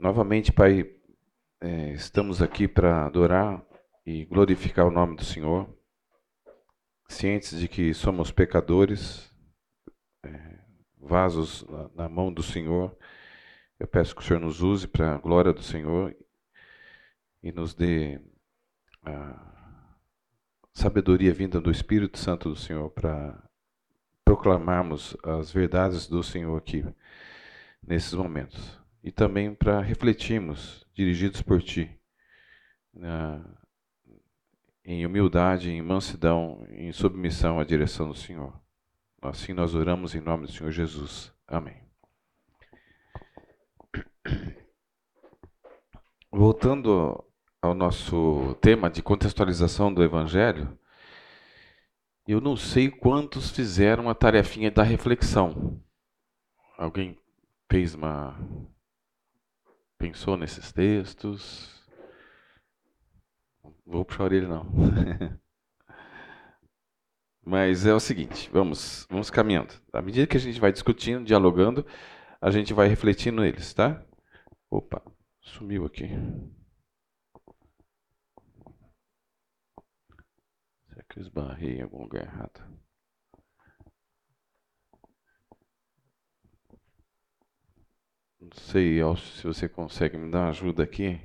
Novamente, Pai, é, estamos aqui para adorar e glorificar o nome do Senhor, cientes de que somos pecadores, é, vasos na, na, mão do Senhor. Eu peço que o Senhor nos use para a glória do Senhor e nos dê a sabedoria vinda do Espírito Santo do Senhor para proclamarmos as verdades do Senhor aqui nesses momentos e também para refletirmos, dirigidos por Ti, na, em humildade, em mansidão, em submissão à direção do Senhor. Assim nós oramos em nome do Senhor Jesus. Amém. Voltando ao nosso tema de contextualização do Evangelho, eu não sei quantos fizeram a tarefinha da reflexão. Alguém fez uma pensou nesses textos? Vou puxar a orelha não. Mas é o seguinte, vamos, vamos caminhando. À medida que a gente vai discutindo, dialogando, a gente vai refletindo neles, tá? Opa, sumiu aqui. Será que eu esbarrei em algum lugar errado? Não sei, se você consegue me dar ajuda aqui.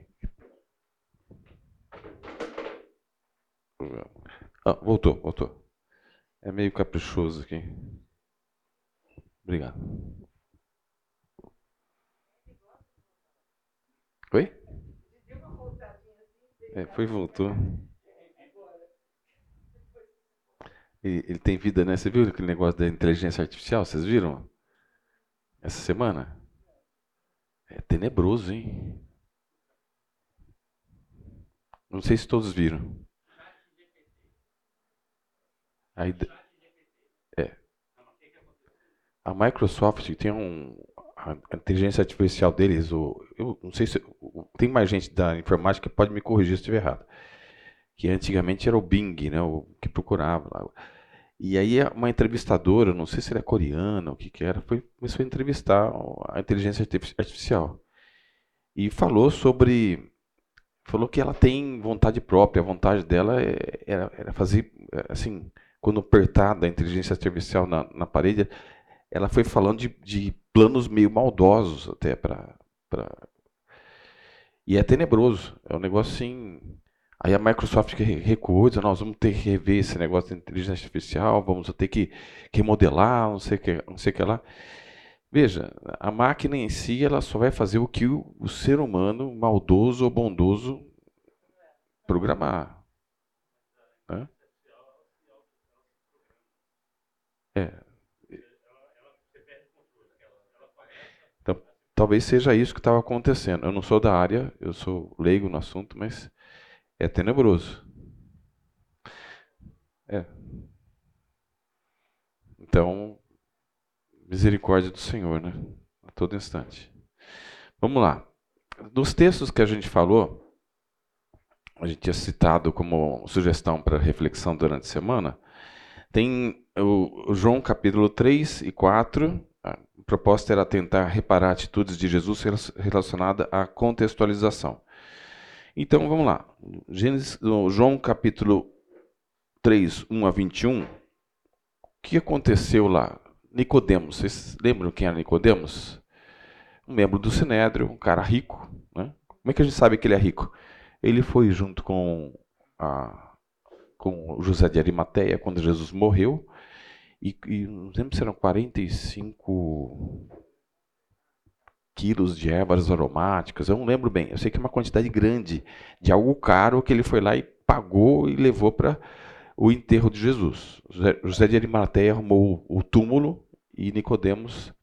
Ah, voltou, voltou. É meio caprichoso aqui. Obrigado. Oi? É, foi e voltou. Ele, ele, tem vida, né? Você viu aquele negócio da inteligência artificial? Vocês viram? Essa semana? É tenebroso, hein? Não sei se todos viram. A, é. a Microsoft tem um, a inteligência artificial deles, o, eu não sei se tem mais gente da informática que pode me corrigir se estiver errado. Que antigamente era o Bing, né, o que procurava lá. E aí uma entrevistadora, não sei se era coreana, o que que era, foi, começou a entrevistar a inteligência artificial. E falou sobre falou que ela tem vontade própria, a vontade dela é, era, era fazer assim, quando apertada a inteligência artificial na, na parede, ela foi falando de, de planos meio maldosos até para pra... e é tenebroso, é um negócio assim Aí a Microsoft recuou, disse, nós vamos ter que rever esse negócio de inteligência artificial, vamos ter que, que modelar, não sei que, não sei que lá. Veja, a máquina em si ela só vai fazer o que o, o ser humano, maldoso ou bondoso, programar. Né? É. Então, talvez seja isso que estava acontecendo. Eu não sou da área, eu sou leigo no assunto, mas é tenebroso. É. Então, misericórdia do Senhor, né? A todo instante. Vamos lá. Nos textos que a gente falou, a gente tinha citado como sugestão para reflexão durante a semana, tem o João capítulo 3 e 4. A proposta era tentar reparar atitudes de Jesus relacionada à contextualização. Então vamos lá. Gênesis, João capítulo 3, 1 a 21. O que aconteceu lá? Nicodemos, vocês lembram quem era Nicodemos? Um membro do Sinédrio, um cara rico. Né? Como é que a gente sabe que ele é rico? Ele foi junto com, a, com José de Arimateia quando Jesus morreu. E, e não lembro se eram 45 quilos de ervas aromáticas, eu não lembro bem. Eu sei que é uma quantidade grande de algo caro que ele foi lá e pagou e levou para o enterro de Jesus. José de Arimateia arrumou o túmulo e Nicodemos,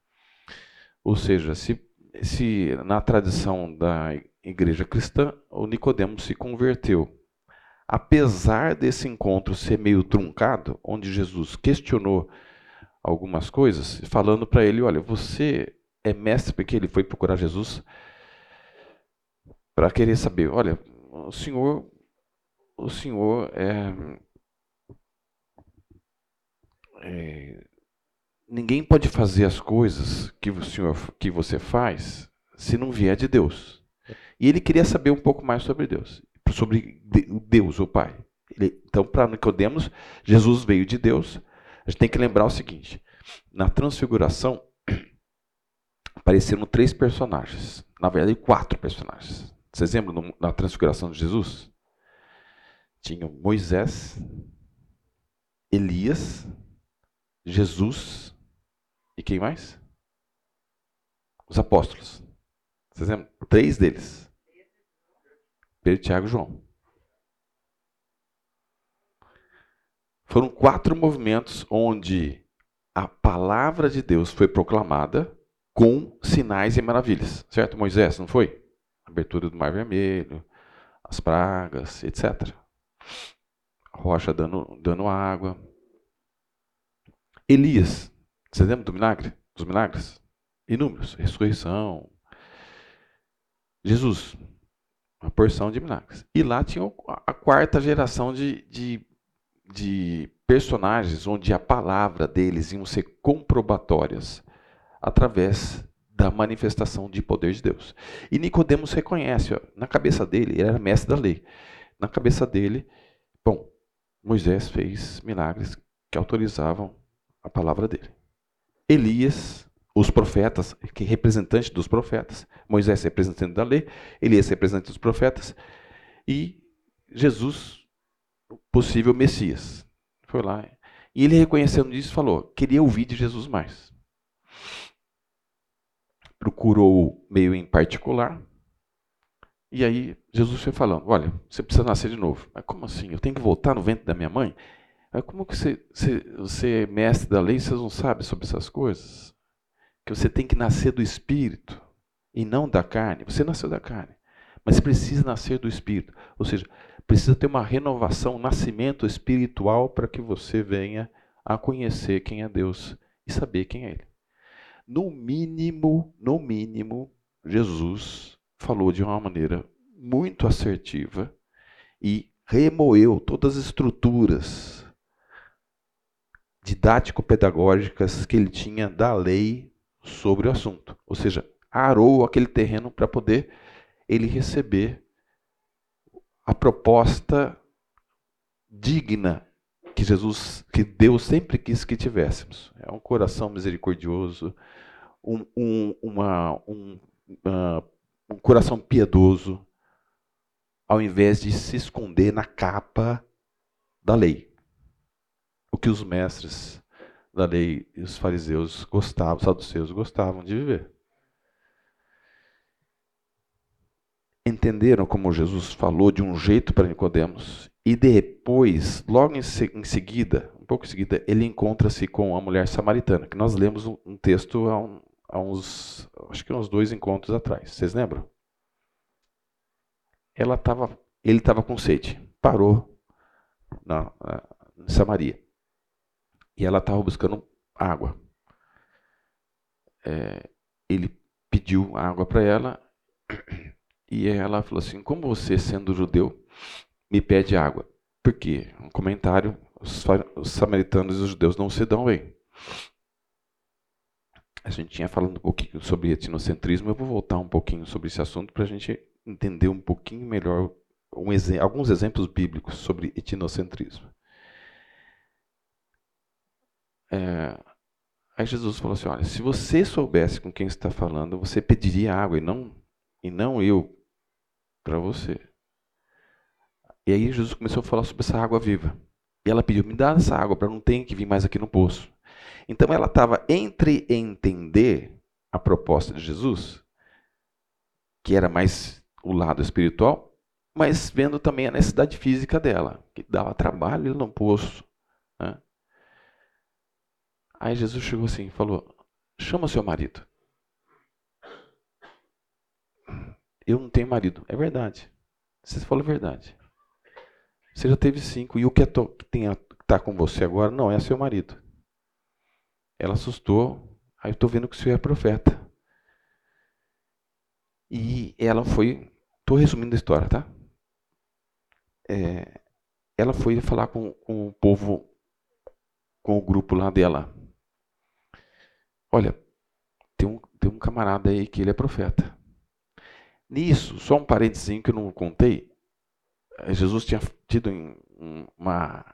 ou seja, se, se na tradição da igreja cristã, o Nicodemos se converteu. Apesar desse encontro ser meio truncado, onde Jesus questionou algumas coisas, falando para ele, olha, você é mestre porque ele foi procurar Jesus para querer saber, olha, o Senhor, o Senhor é, é, ninguém pode fazer as coisas que o Senhor que você faz se não vier de Deus. E ele queria saber um pouco mais sobre Deus, sobre Deus, o Pai. Ele, então, para Nicodemos, Jesus veio de Deus. A gente tem que lembrar o seguinte: na Transfiguração apareceram três personagens, na verdade quatro personagens. Vocês lembram na Transfiguração de Jesus? Tinham Moisés, Elias, Jesus e quem mais? Os apóstolos. Vocês lembram? Três deles. Pedro, Tiago e João. Foram quatro movimentos onde a palavra de Deus foi proclamada com sinais e maravilhas. Certo, Moisés, não foi? Abertura do Mar Vermelho, as pragas, etc. A rocha dando, dando água. Elias, você lembra do milagre? Dos milagres? Inúmeros. Ressurreição. Jesus, uma porção de milagres. E lá tinha a quarta geração de, de, de personagens onde a palavra deles iam ser comprobatórias através da manifestação de poder de Deus. E Nicodemos reconhece, ó, na cabeça dele, ele era mestre da lei. Na cabeça dele, bom, Moisés fez milagres que autorizavam a palavra dele. Elias, os profetas, que representante dos profetas, Moisés representante da lei, Elias representante dos profetas e Jesus, possível Messias. Foi lá. E ele reconhecendo isso falou: queria ouvir de Jesus mais. Procurou meio em particular. E aí Jesus foi falando: olha, você precisa nascer de novo. Mas como assim? Eu tenho que voltar no ventre da minha mãe? Mas como que você, você, você é mestre da lei e você não sabe sobre essas coisas? Que você tem que nascer do Espírito e não da carne. Você nasceu da carne, mas precisa nascer do Espírito. Ou seja, Precisa ter uma renovação, um nascimento espiritual para que você venha a conhecer quem é Deus e saber quem é Ele. No mínimo, no mínimo, Jesus falou de uma maneira muito assertiva e remoeu todas as estruturas didático-pedagógicas que ele tinha da lei sobre o assunto. Ou seja, arou aquele terreno para poder ele receber a proposta digna que Jesus, que Deus sempre quis que tivéssemos. É um coração misericordioso, um, um, uma, um, uh, um coração piedoso, ao invés de se esconder na capa da lei. O que os mestres da lei e os fariseus gostavam, os saduceus gostavam de viver. entenderam como Jesus falou de um jeito para Nicodemos e depois, logo em, seguida, um pouco em seguida, ele encontra-se com a mulher samaritana, que nós lemos um, um texto há, um, há, uns, acho que uns dois encontros atrás. Vocês lembram? Ela tava, ele estava com sede, parou na, na em Samaria e ela estava buscando água. É, ele pediu água para ela e ela falou assim: Como você, sendo judeu, me pede água? Por quê? Um comentário: os, os samaritanos e os judeus não se dão bem. A gente tinha falando um pouquinho sobre etnocentrismo, eu vou voltar um pouquinho sobre esse assunto para a gente entender um pouquinho melhor um alguns exemplos bíblicos sobre etnocentrismo. É, aí Jesus falou assim: olha, se você soubesse com quem está falando, você pediria água e não, e não eu para você. E aí Jesus começou a falar sobre essa água viva. E ela pediu: me dá essa água para não ter que vir mais aqui no poço. Então ela estava entre entender a proposta de Jesus, que era mais o lado espiritual, mas vendo também a necessidade física dela, que dava trabalho no poço. Né? Aí Jesus chegou assim e falou: chama seu marido. Eu não tenho marido. É verdade. Você falou a verdade. Você já teve cinco. E o que está com você agora não é seu marido. Ela assustou. Aí eu estou vendo que o senhor é profeta. E ela foi. Estou resumindo a história, tá? É, ela foi falar com, com o povo, com o grupo lá dela. Olha, tem um, tem um camarada aí que ele é profeta. Nisso, só um parênteses que eu não contei. Jesus tinha tido uma.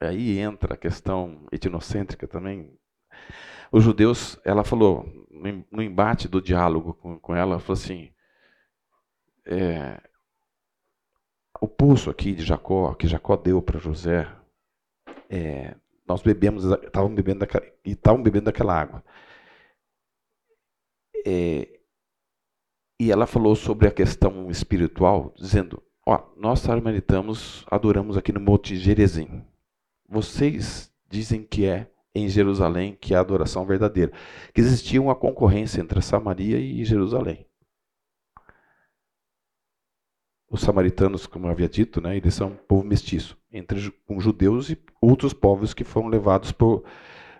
Aí entra a questão etnocêntrica também. Os judeus, ela falou, no embate do diálogo com, com ela, falou assim: é, o poço aqui de Jacó, que Jacó deu para José, é, nós bebemos, estavam bebendo daquela, e estavam bebendo daquela água. É, e ela falou sobre a questão espiritual, dizendo: Ó, nós samaritamos adoramos aqui no Monte Gerezim. Vocês dizem que é em Jerusalém que é a adoração verdadeira. Que existia uma concorrência entre Samaria e Jerusalém. Os samaritanos, como eu havia dito, né, eles são um povo mestiço, entre com judeus e outros povos que foram levados por,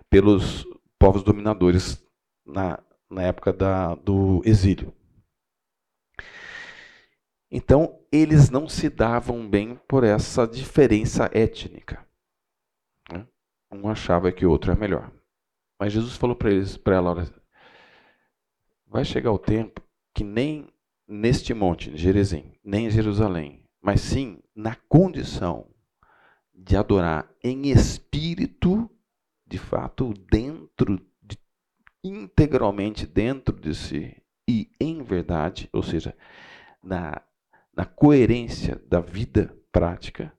pelos povos dominadores na, na época da, do exílio. Então, eles não se davam bem por essa diferença étnica. Né? Um achava que o outro é melhor. Mas Jesus falou para eles, para ela, vai chegar o tempo que nem neste monte, Jerezim, nem em Jerusalém, mas sim na condição de adorar em espírito, de fato, dentro, de, integralmente dentro de si e em verdade, ou seja, na na coerência da vida prática,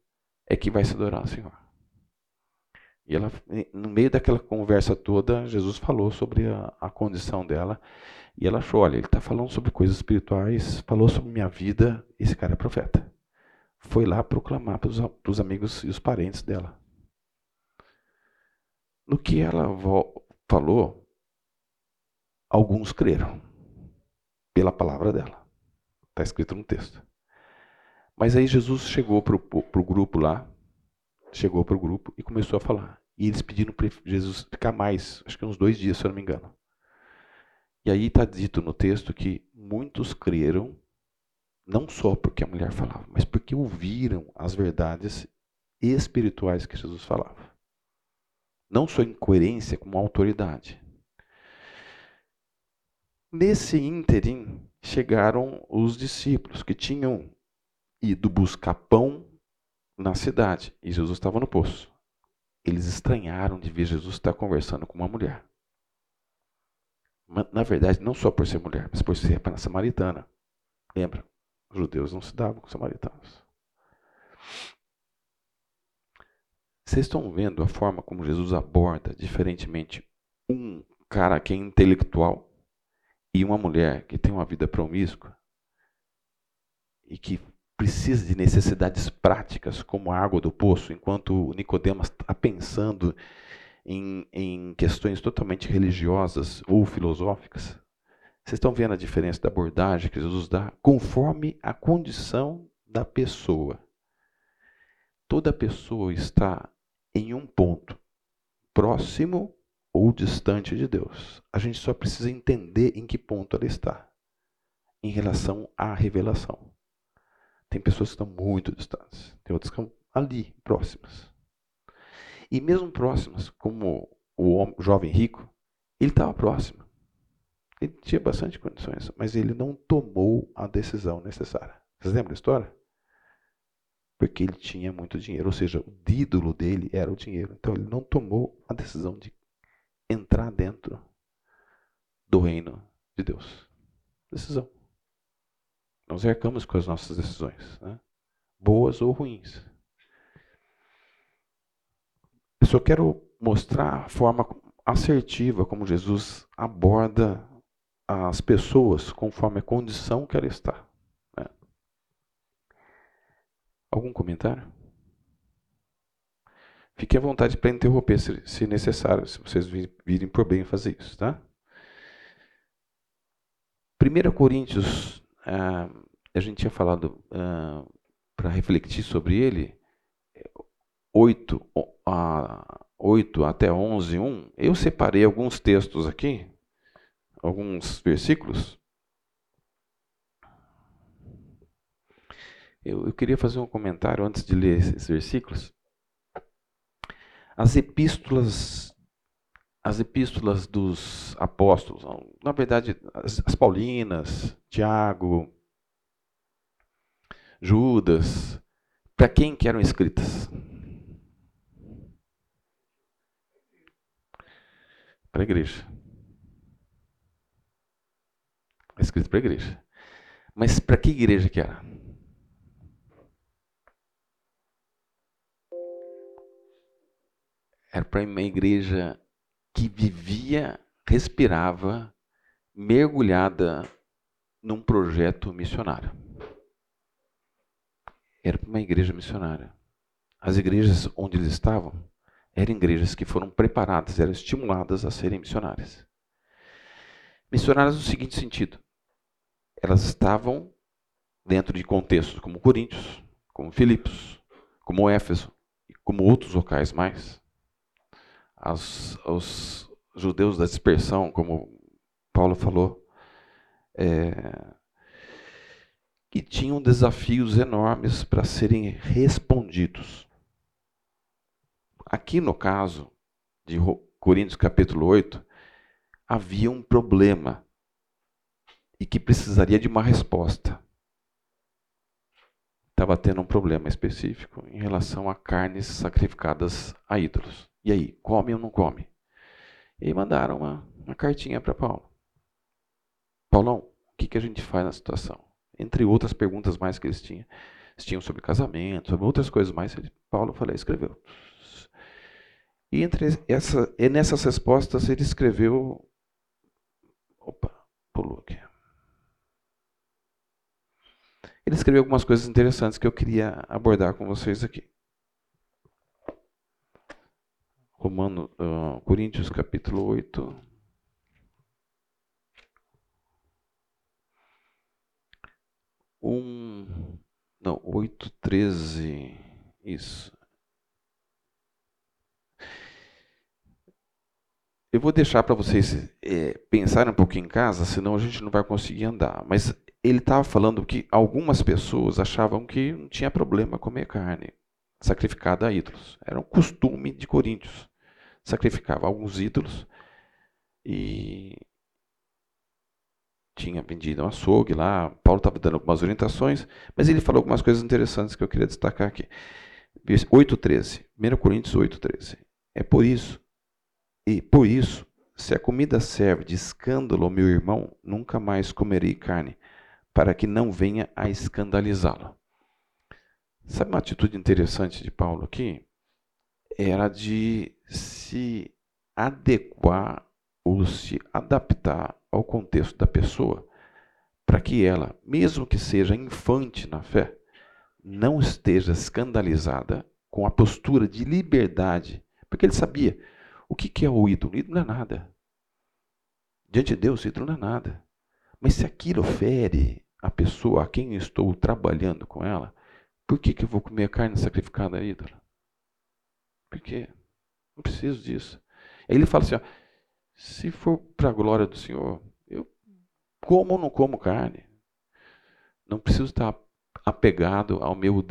é que vai se adorar ao Senhor. E ela, no meio daquela conversa toda, Jesus falou sobre a, a condição dela. E ela achou: olha, ele está falando sobre coisas espirituais, falou sobre minha vida. Esse cara é profeta. Foi lá proclamar para os amigos e os parentes dela. No que ela falou, alguns creram pela palavra dela. Está escrito no texto. Mas aí Jesus chegou para o grupo lá, chegou para o grupo e começou a falar. E eles pediram para Jesus ficar mais, acho que uns dois dias, se eu não me engano. E aí está dito no texto que muitos creram, não só porque a mulher falava, mas porque ouviram as verdades espirituais que Jesus falava. Não só em coerência, como autoridade. Nesse ínterim, chegaram os discípulos que tinham ido buscar pão na cidade e Jesus estava no poço. Eles estranharam de ver Jesus estar conversando com uma mulher. Na verdade, não só por ser mulher, mas por ser samaritana. Lembra? Os judeus não se davam com os samaritanos. Vocês estão vendo a forma como Jesus aborda diferentemente um cara que é intelectual e uma mulher que tem uma vida promíscua e que precisa de necessidades práticas, como a água do poço, enquanto Nicodemos está pensando em, em questões totalmente religiosas ou filosóficas. Vocês estão vendo a diferença da abordagem que Jesus dá conforme a condição da pessoa. Toda pessoa está em um ponto, próximo ou distante de Deus. A gente só precisa entender em que ponto ela está em relação à revelação. Tem pessoas que estão muito distantes, tem outras que estão ali, próximas. E mesmo próximas, como o jovem rico, ele estava próximo. Ele tinha bastante condições, mas ele não tomou a decisão necessária. Vocês lembram da história? Porque ele tinha muito dinheiro, ou seja, o ídolo dele era o dinheiro. Então ele não tomou a decisão de entrar dentro do reino de Deus. Decisão. Nós arcamos com as nossas decisões, né? boas ou ruins. Eu só quero mostrar a forma assertiva como Jesus aborda as pessoas conforme a condição que ela está. Né? Algum comentário? Fique à vontade para interromper se, se necessário, se vocês virem por bem fazer isso, tá? 1 Coríntios ah, a gente tinha falado ah, para refletir sobre ele, 8, a 8 até 11, 1. Eu separei alguns textos aqui, alguns versículos. Eu, eu queria fazer um comentário antes de ler esses versículos. As epístolas as epístolas dos apóstolos, na verdade, as, as Paulinas, Tiago, Judas. Para quem que eram escritas? Para a igreja. Escrito para a igreja. Mas para que igreja que era? Era para uma igreja que vivia, respirava, mergulhada num projeto missionário. Era uma igreja missionária. As igrejas onde eles estavam eram igrejas que foram preparadas, eram estimuladas a serem missionárias. Missionárias no seguinte sentido: elas estavam dentro de contextos como Coríntios, como Filipos, como Éfeso e como outros locais mais aos, aos judeus da dispersão, como Paulo falou, é, que tinham desafios enormes para serem respondidos. Aqui no caso de Coríntios capítulo 8, havia um problema e que precisaria de uma resposta. Estava tendo um problema específico em relação a carnes sacrificadas a ídolos. E aí, come ou não come? E aí mandaram uma, uma cartinha para Paulo. Paulão, o que, que a gente faz na situação? Entre outras perguntas mais que eles tinham. Eles tinham sobre casamento, sobre outras coisas mais. Paulo falei, escreveu. E entre essa, e nessas respostas ele escreveu. Opa, pulou aqui. Ele escreveu algumas coisas interessantes que eu queria abordar com vocês aqui. Romano, uh, Coríntios capítulo 8. Um, não, 8, 13. Isso. Eu vou deixar para vocês é, pensarem um pouquinho em casa, senão a gente não vai conseguir andar. Mas ele estava falando que algumas pessoas achavam que não tinha problema comer carne sacrificada a ídolos. Era um costume de Coríntios sacrificava alguns ídolos e tinha vendido um açougue lá. Paulo estava dando algumas orientações, mas ele falou algumas coisas interessantes que eu queria destacar aqui. 8,13. 1 Coríntios 8,13. É por isso, e por isso, se a comida serve de escândalo ao meu irmão, nunca mais comerei carne, para que não venha a escandalizá-lo. Sabe uma atitude interessante de Paulo aqui? Era de se adequar ou se adaptar ao contexto da pessoa, para que ela, mesmo que seja infante na fé, não esteja escandalizada com a postura de liberdade, porque ele sabia o que é o ídolo. O ídolo não é nada. Diante de Deus, o ídolo não é nada. Mas se aquilo fere a pessoa a quem eu estou trabalhando com ela, por que, que eu vou comer carne sacrificada a ídolo? Por quê? Não preciso disso. Aí ele fala assim: ó, se for para a glória do Senhor, eu como ou não como carne. Não preciso estar apegado ao meu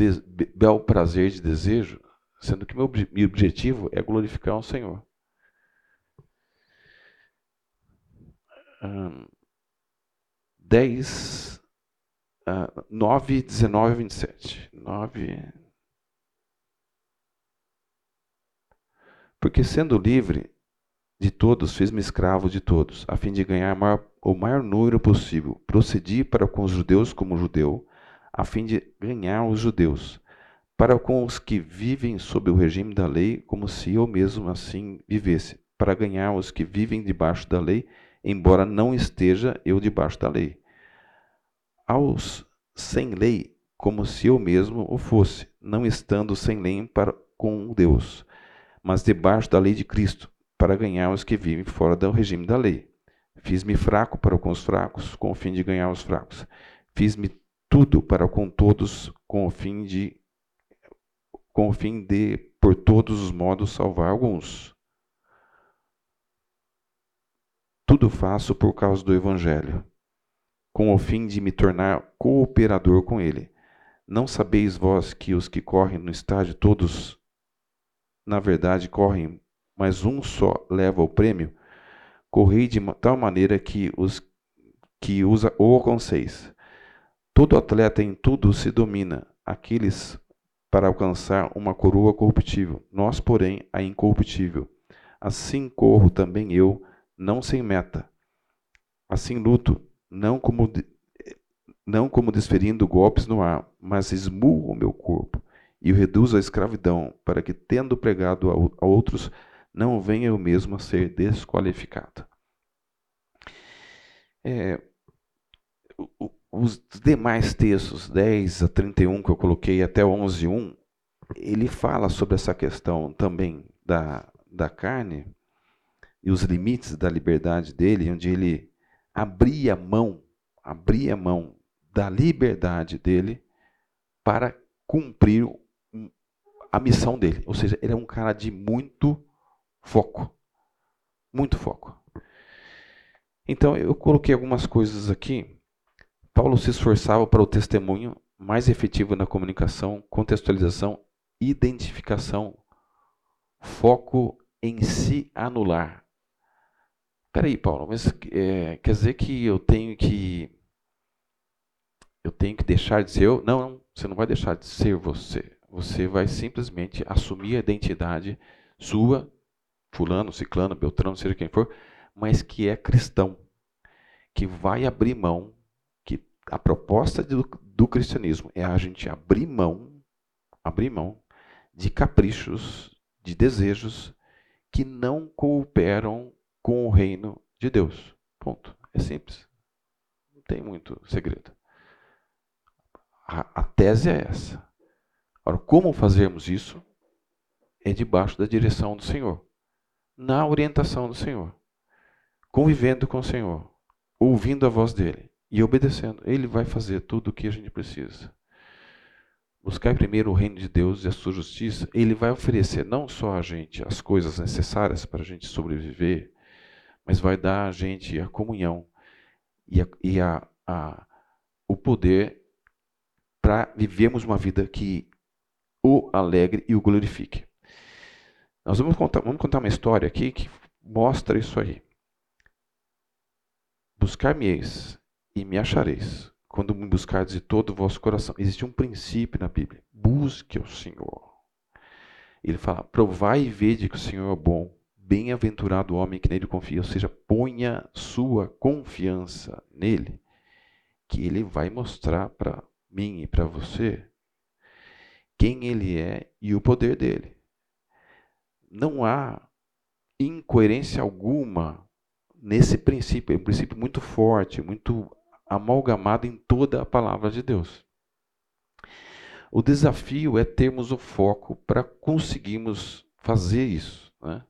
bel prazer de desejo, sendo que meu, meu objetivo é glorificar o Senhor. Um, 10, uh, 9, 19 e 27. 9, Porque sendo livre de todos, fiz-me escravo de todos, a fim de ganhar maior, o maior número possível. Procedi para com os judeus como judeu, a fim de ganhar os judeus. Para com os que vivem sob o regime da lei, como se eu mesmo assim vivesse. Para ganhar os que vivem debaixo da lei, embora não esteja eu debaixo da lei. Aos sem lei, como se eu mesmo o fosse, não estando sem lei para com Deus mas debaixo da lei de Cristo, para ganhar os que vivem fora do regime da lei. Fiz-me fraco para com os fracos, com o fim de ganhar os fracos. Fiz-me tudo para com todos, com o fim de com o fim de por todos os modos salvar alguns. Tudo faço por causa do evangelho, com o fim de me tornar cooperador com ele. Não sabeis vós que os que correm no estádio todos na verdade correm, mas um só leva o prêmio, correi de tal maneira que os que usa o alcanceis. Todo atleta em tudo se domina, aqueles para alcançar uma coroa corruptível, nós, porém, a incorruptível. Assim corro também eu, não sem meta. Assim luto, não como, não como desferindo golpes no ar, mas esmurro o meu corpo e o reduzo à escravidão, para que, tendo pregado a outros, não venha eu mesmo a ser desqualificado. É, os demais textos, 10 a 31 que eu coloquei até 11, 1, ele fala sobre essa questão também da, da carne e os limites da liberdade dele, onde ele abria mão, abria mão da liberdade dele para cumprir a missão dele. Ou seja, ele é um cara de muito foco. Muito foco. Então, eu coloquei algumas coisas aqui. Paulo se esforçava para o testemunho mais efetivo na comunicação, contextualização, identificação, foco em se anular. Peraí, Paulo, mas é, quer dizer que eu tenho que eu tenho que deixar de ser eu? Não, não, você não vai deixar de ser você. Você vai simplesmente assumir a identidade sua, fulano, ciclano, beltrano, seja quem for, mas que é cristão, que vai abrir mão, que a proposta do, do cristianismo é a gente abrir mão, abrir mão de caprichos, de desejos que não cooperam com o reino de Deus. Ponto. É simples. Não tem muito segredo. A, a tese é essa. Agora, como fazermos isso? É debaixo da direção do Senhor, na orientação do Senhor, convivendo com o Senhor, ouvindo a voz dele e obedecendo. Ele vai fazer tudo o que a gente precisa. Buscar primeiro o reino de Deus e a sua justiça, ele vai oferecer não só a gente as coisas necessárias para a gente sobreviver, mas vai dar a gente a comunhão e, a, e a, a, o poder para vivermos uma vida que o alegre e o glorifique. Nós vamos contar, vamos contar uma história aqui que mostra isso aí. Buscar-me-eis e me achareis, quando me buscardes de todo o vosso coração. Existe um princípio na Bíblia. Busque o Senhor. Ele fala, provai e vede que o Senhor é bom. Bem-aventurado o homem que nele confia. Ou seja, ponha sua confiança nele, que ele vai mostrar para mim e para você quem ele é e o poder dele. Não há incoerência alguma nesse princípio, é um princípio muito forte, muito amalgamado em toda a palavra de Deus. O desafio é termos o foco para conseguirmos fazer isso. Né?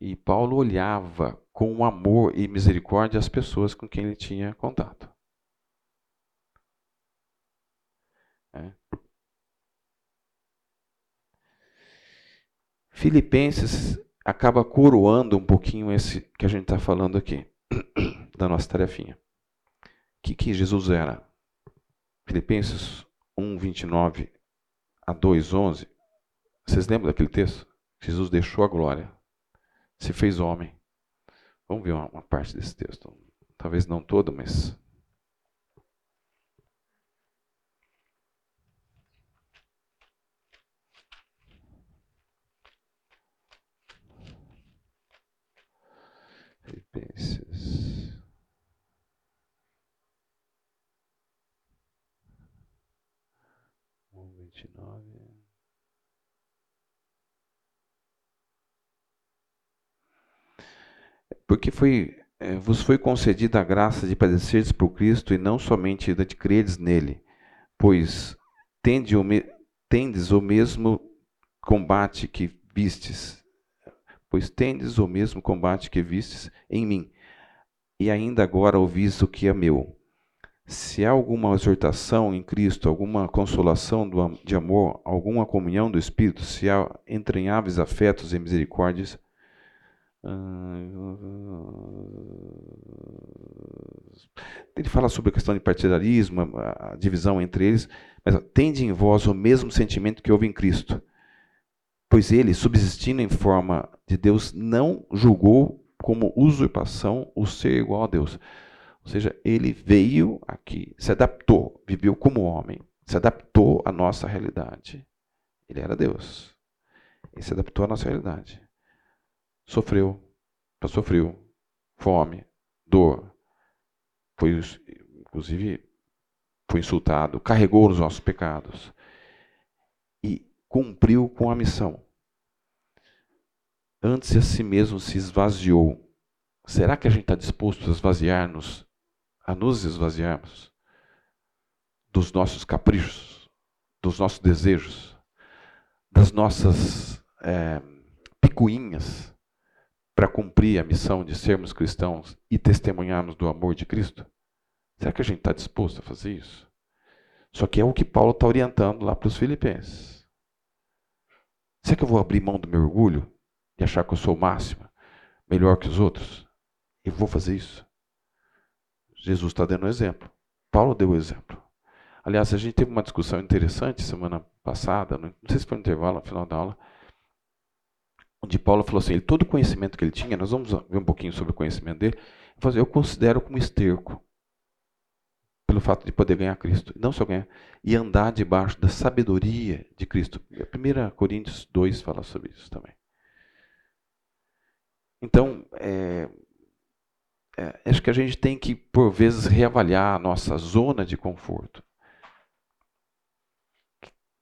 E Paulo olhava com amor e misericórdia as pessoas com quem ele tinha contato. Filipenses acaba coroando um pouquinho esse que a gente está falando aqui, da nossa tarefinha. O que, que Jesus era? Filipenses 1, 29 a 2, 11. Vocês lembram daquele texto? Jesus deixou a glória, se fez homem. Vamos ver uma, uma parte desse texto. Talvez não todo, mas Filipenses. Um vinte e nove. Porque foi, é, vos foi concedida a graça de padeceres por Cristo e não somente de credes nele, pois tende o me, tendes o mesmo combate que vistes, pois tendes o mesmo combate que vistes em mim, e ainda agora ouvis o que é meu. Se há alguma exortação em Cristo, alguma consolação de amor, alguma comunhão do Espírito, se há entranháveis afetos e misericórdias, ele fala sobre a questão de partidarismo, a divisão entre eles, mas tende em vós o mesmo sentimento que houve em Cristo, Pois ele, subsistindo em forma de Deus, não julgou como usurpação o ser igual a Deus. Ou seja, ele veio aqui, se adaptou, viveu como homem, se adaptou à nossa realidade. Ele era Deus. Ele se adaptou à nossa realidade. Sofreu, sofreu fome, dor. Foi, inclusive, foi insultado, carregou os nossos pecados cumpriu com a missão. Antes a si mesmo se esvaziou. Será que a gente está disposto a esvaziar-nos, a nos esvaziarmos dos nossos caprichos, dos nossos desejos, das nossas é, picuinhas para cumprir a missão de sermos cristãos e testemunharmos do amor de Cristo? Será que a gente está disposto a fazer isso? Só que é o que Paulo está orientando lá para os filipenses. Será que eu vou abrir mão do meu orgulho e achar que eu sou o máximo, melhor que os outros? Eu vou fazer isso. Jesus está dando um exemplo. Paulo deu o um exemplo. Aliás, a gente teve uma discussão interessante semana passada, não sei se foi no intervalo, no final da aula, onde Paulo falou assim: ele, todo o conhecimento que ele tinha, nós vamos ver um pouquinho sobre o conhecimento dele, eu considero como esterco pelo fato de poder ganhar Cristo. Não só ganhar, e andar debaixo da sabedoria de Cristo. 1 Coríntios 2 fala sobre isso também. Então, é, é, acho que a gente tem que, por vezes, reavaliar a nossa zona de conforto.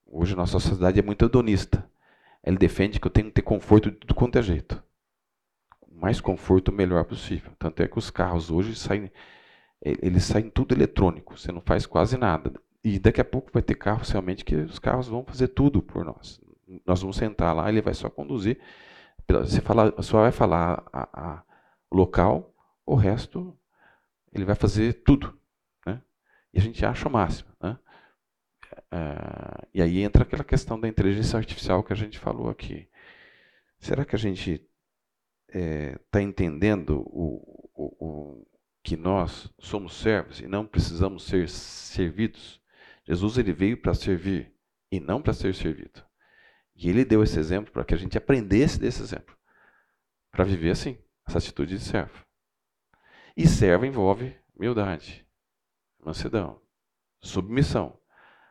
Hoje a nossa sociedade é muito hedonista. Ele defende que eu tenho que ter conforto de tudo quanto é jeito. O mais conforto, melhor possível. Tanto é que os carros hoje saem eles saem tudo eletrônico, você não faz quase nada. E daqui a pouco vai ter carros realmente que os carros vão fazer tudo por nós. Nós vamos sentar lá, ele vai só conduzir. Você fala, só vai falar a, a, local, o resto ele vai fazer tudo. Né? E a gente acha o máximo. Né? É, e aí entra aquela questão da inteligência artificial que a gente falou aqui. Será que a gente está é, tá entendendo o, o, que nós somos servos e não precisamos ser servidos. Jesus ele veio para servir e não para ser servido. E ele deu esse exemplo para que a gente aprendesse desse exemplo, para viver assim, essa atitude de servo. E servo envolve humildade, mansidão, submissão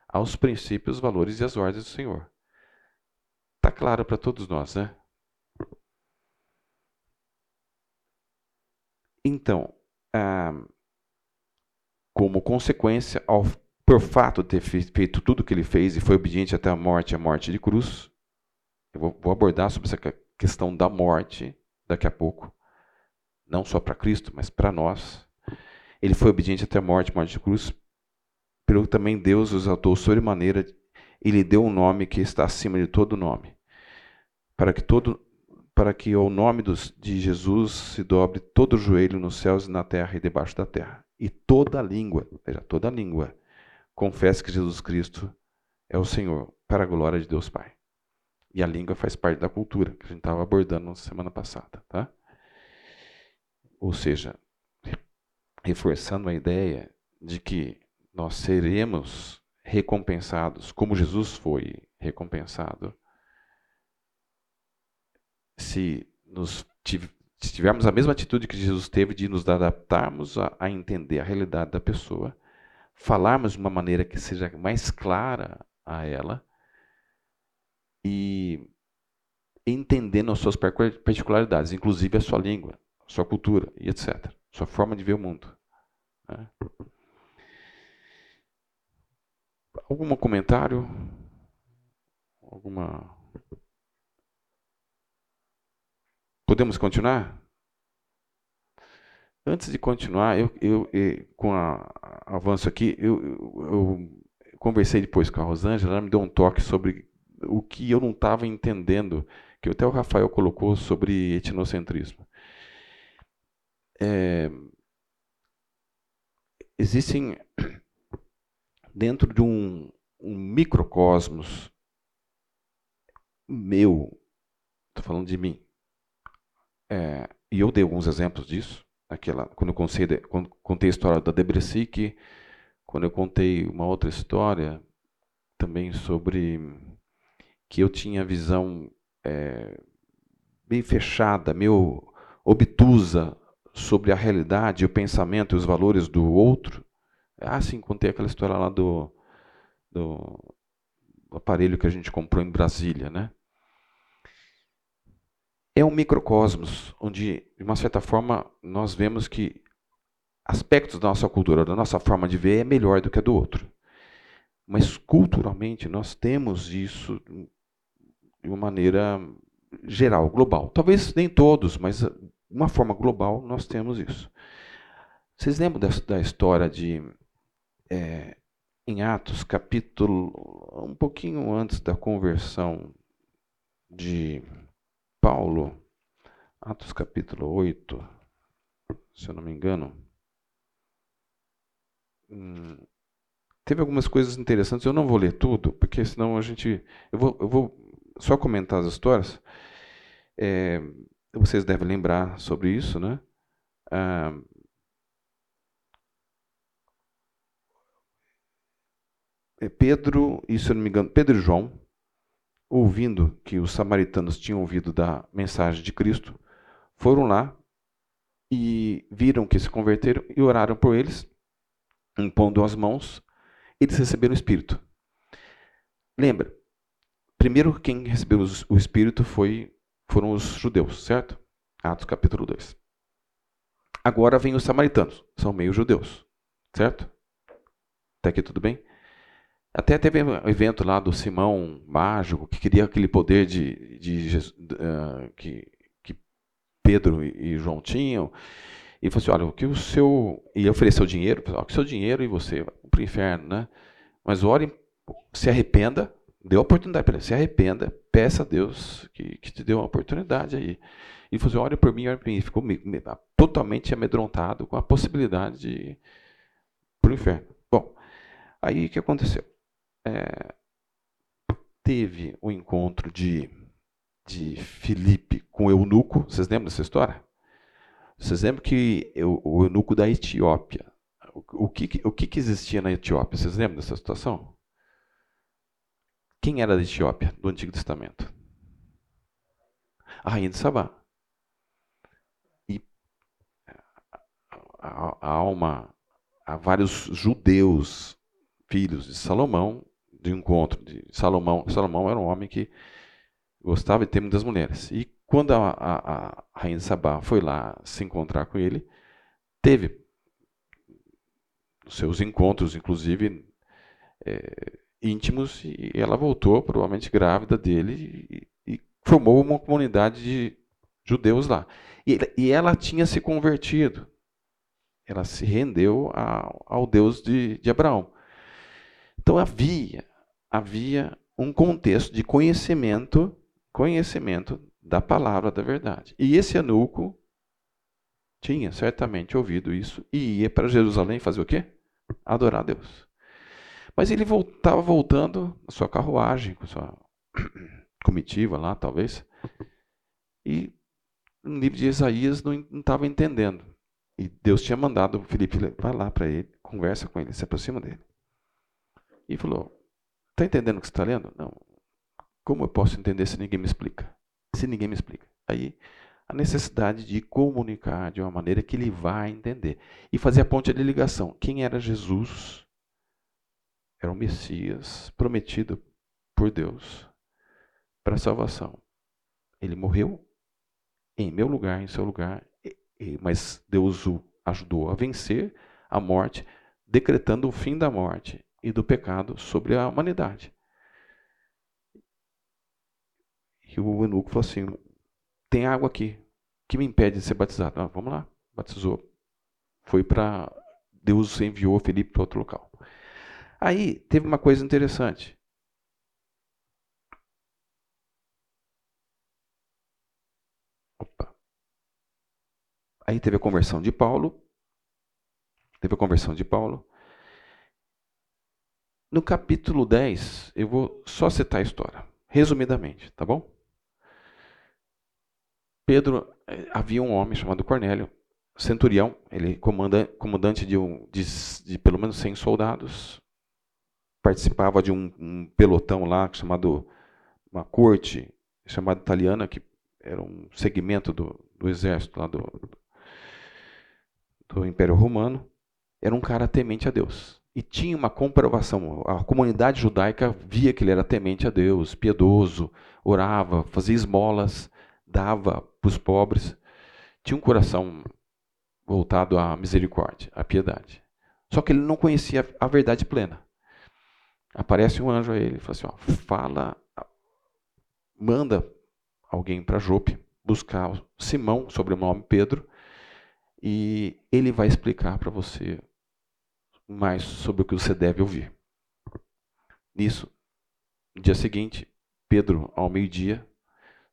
aos princípios, valores e as ordens do Senhor. Está claro para todos nós, né? Então, como consequência, ao, por fato ter feito tudo o que ele fez e foi obediente até a morte, a morte de cruz, eu vou, vou abordar sobre essa questão da morte daqui a pouco, não só para Cristo, mas para nós. Ele foi obediente até a morte, morte de cruz, pelo que também Deus os exaltou sobremaneira e lhe deu um nome que está acima de todo nome, para que todo para que ao nome dos, de Jesus se dobre todo o joelho nos céus e na terra e debaixo da terra. E toda língua, veja, toda língua, confesse que Jesus Cristo é o Senhor, para a glória de Deus Pai. E a língua faz parte da cultura, que a gente estava abordando na semana passada. Tá? Ou seja, reforçando a ideia de que nós seremos recompensados como Jesus foi recompensado se, nos, se tivermos a mesma atitude que Jesus teve de nos adaptarmos a, a entender a realidade da pessoa, falarmos de uma maneira que seja mais clara a ela e entendendo as suas particularidades, inclusive a sua língua, sua cultura e etc. Sua forma de ver o mundo. Né? Algum comentário? Alguma Podemos continuar? Antes de continuar, eu, eu, eu com o avanço aqui, eu, eu, conversei depois com a Rosângela, ela me deu um toque sobre o que eu não estava entendendo, que até o Rafael colocou sobre etnocentrismo. É, existem dentro de um, um microcosmos meu, estou falando de mim, é, e eu dei alguns exemplos disso, aquela, quando eu contei, quando contei a história da Debreci, quando eu contei uma outra história também sobre que eu tinha visão é, bem fechada, meio obtusa sobre a realidade, o pensamento e os valores do outro. Ah, sim, contei aquela história lá do, do aparelho que a gente comprou em Brasília, né? É um microcosmos onde, de uma certa forma, nós vemos que aspectos da nossa cultura, da nossa forma de ver, é melhor do que a do outro. Mas culturalmente nós temos isso de uma maneira geral, global. Talvez nem todos, mas de uma forma global nós temos isso. Vocês lembram da, da história de é, em Atos, capítulo um pouquinho antes da conversão de Paulo, Atos capítulo 8, se eu não me engano. Hum, teve algumas coisas interessantes. Eu não vou ler tudo, porque senão a gente. Eu vou, eu vou só comentar as histórias. É, vocês devem lembrar sobre isso, né? Ah, é Pedro, e se eu não me engano, Pedro e João, ouvindo que os samaritanos tinham ouvido da mensagem de Cristo, foram lá e viram que se converteram e oraram por eles, impondo as mãos, eles receberam o Espírito. Lembra, primeiro quem recebeu o Espírito foi, foram os judeus, certo? Atos capítulo 2. Agora vem os samaritanos, são meio judeus, certo? Até aqui tudo bem? Até teve um evento lá do Simão Mágico, que queria aquele poder de, de uh, que, que, Pedro e João tinham. E falou assim: olha, o que o seu. E ofereceu dinheiro, o que o seu dinheiro e você vai para o inferno, né? Mas ore, se arrependa, dê oportunidade para ele, se arrependa, peça a Deus que, que te deu uma oportunidade aí. E falou assim: ore por mim, ore por mim. E ficou totalmente amedrontado com a possibilidade de ir para o inferno. Bom, aí o que aconteceu? É, teve o um encontro de, de Filipe com o eunuco. Vocês lembram dessa história? Vocês lembram que o, o eunuco da Etiópia, o, o, que, o que, existia na Etiópia? Vocês lembram dessa situação? Quem era da Etiópia do Antigo Testamento? A rainha de Sabá. E há, uma, há vários judeus, filhos de Salomão, de encontro de Salomão. Salomão era um homem que gostava de ter muitas mulheres. E quando a, a, a rainha de Sabá foi lá se encontrar com ele, teve seus encontros, inclusive é, íntimos, e ela voltou, provavelmente grávida dele, e, e formou uma comunidade de judeus lá. E, e, ela tinha se convertido. Ela se rendeu ao, ao Deus de, de Abraão. Então havia havia um contexto de conhecimento, conhecimento da palavra da verdade. E esse eunuco tinha certamente ouvido isso e ia para Jerusalém fazer o quê? Adorar a Deus. Mas ele estava voltando na sua carruagem, com sua comitiva lá, talvez. E no livro de Isaías não estava entendendo. E Deus tinha mandado o Felipe, vai lá para ele, conversa com ele, se aproxima dele. E falou: Está entendendo o que você está lendo? Não. Como eu posso entender se ninguém me explica? Se ninguém me explica. Aí a necessidade de comunicar de uma maneira que ele vá entender. E fazer a ponte de ligação. Quem era Jesus? Era o Messias prometido por Deus para a salvação. Ele morreu em meu lugar, em seu lugar, mas Deus o ajudou a vencer a morte, decretando o fim da morte e do pecado sobre a humanidade. E o eunuco falou assim: tem água aqui, que me impede de ser batizado? Ah, vamos lá, batizou. Foi para. Deus enviou Felipe para outro local. Aí teve uma coisa interessante. Opa. Aí teve a conversão de Paulo. Teve a conversão de Paulo. No capítulo 10, eu vou só citar a história, resumidamente, tá bom? Pedro, eh, havia um homem chamado Cornélio, centurião, ele comanda, comandante de, um, de, de, pelo menos 100 soldados, participava de um, um, pelotão lá chamado, uma corte chamada italiana, que era um segmento do, do exército lá do, do Império Romano, era um cara temente a Deus. E tinha uma comprovação. A comunidade judaica via que ele era temente a Deus, piedoso, orava, fazia esmolas, dava para os pobres. Tinha um coração voltado à misericórdia, à piedade. Só que ele não conhecia a verdade plena. Aparece um anjo a ele e fala assim: ó, fala, manda alguém para Jope buscar Simão, sobre o nome Pedro, e ele vai explicar para você mais sobre o que você deve ouvir. Nisso, no dia seguinte, Pedro, ao meio-dia,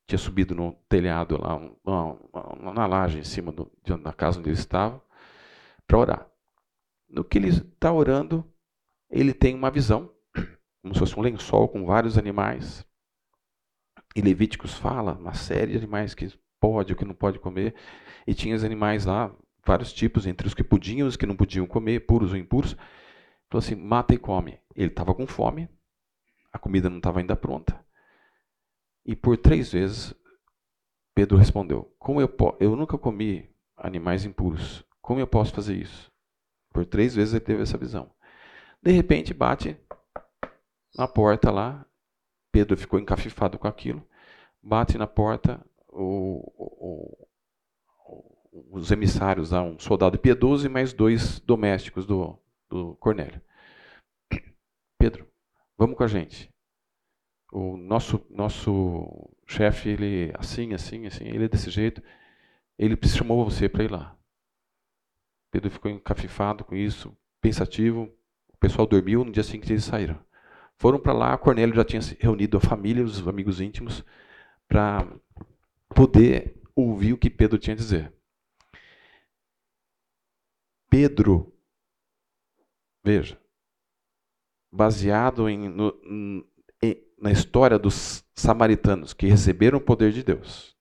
tinha subido no telhado lá, na, na laje em cima do, da casa onde ele estava, para orar. No que ele está orando, ele tem uma visão como se fosse um lençol com vários animais. E Levíticos fala uma série de animais que pode ou que não pode comer. E tinha os animais lá, vários tipos, entre os que podiam e os que não podiam comer, puros ou impuros. Falou assim: mata e come. Ele estava com fome, a comida não estava ainda pronta. E por três vezes Pedro respondeu: Como eu, eu nunca comi animais impuros, como eu posso fazer isso? Por três vezes ele teve essa visão. De repente bate na porta lá. Pedro ficou encafifado com aquilo. Bate na porta o, o, os emissários, lá, um soldado piedoso e mais dois domésticos do, do Cornélio. Pedro, vamos com a gente. O nosso, nosso chefe, ele assim, assim, assim, ele é desse jeito. Ele chamou você para ir lá. Pedro ficou encafifado com isso, pensativo. O pessoal dormiu, no dia seguinte eles saíram. Foram para lá, Cornélio já tinha reunido a família, os amigos íntimos, para poder ouvir o que Pedro tinha a dizer. Pedro, veja, baseado em, no, em, na história dos samaritanos que receberam o poder de Deus.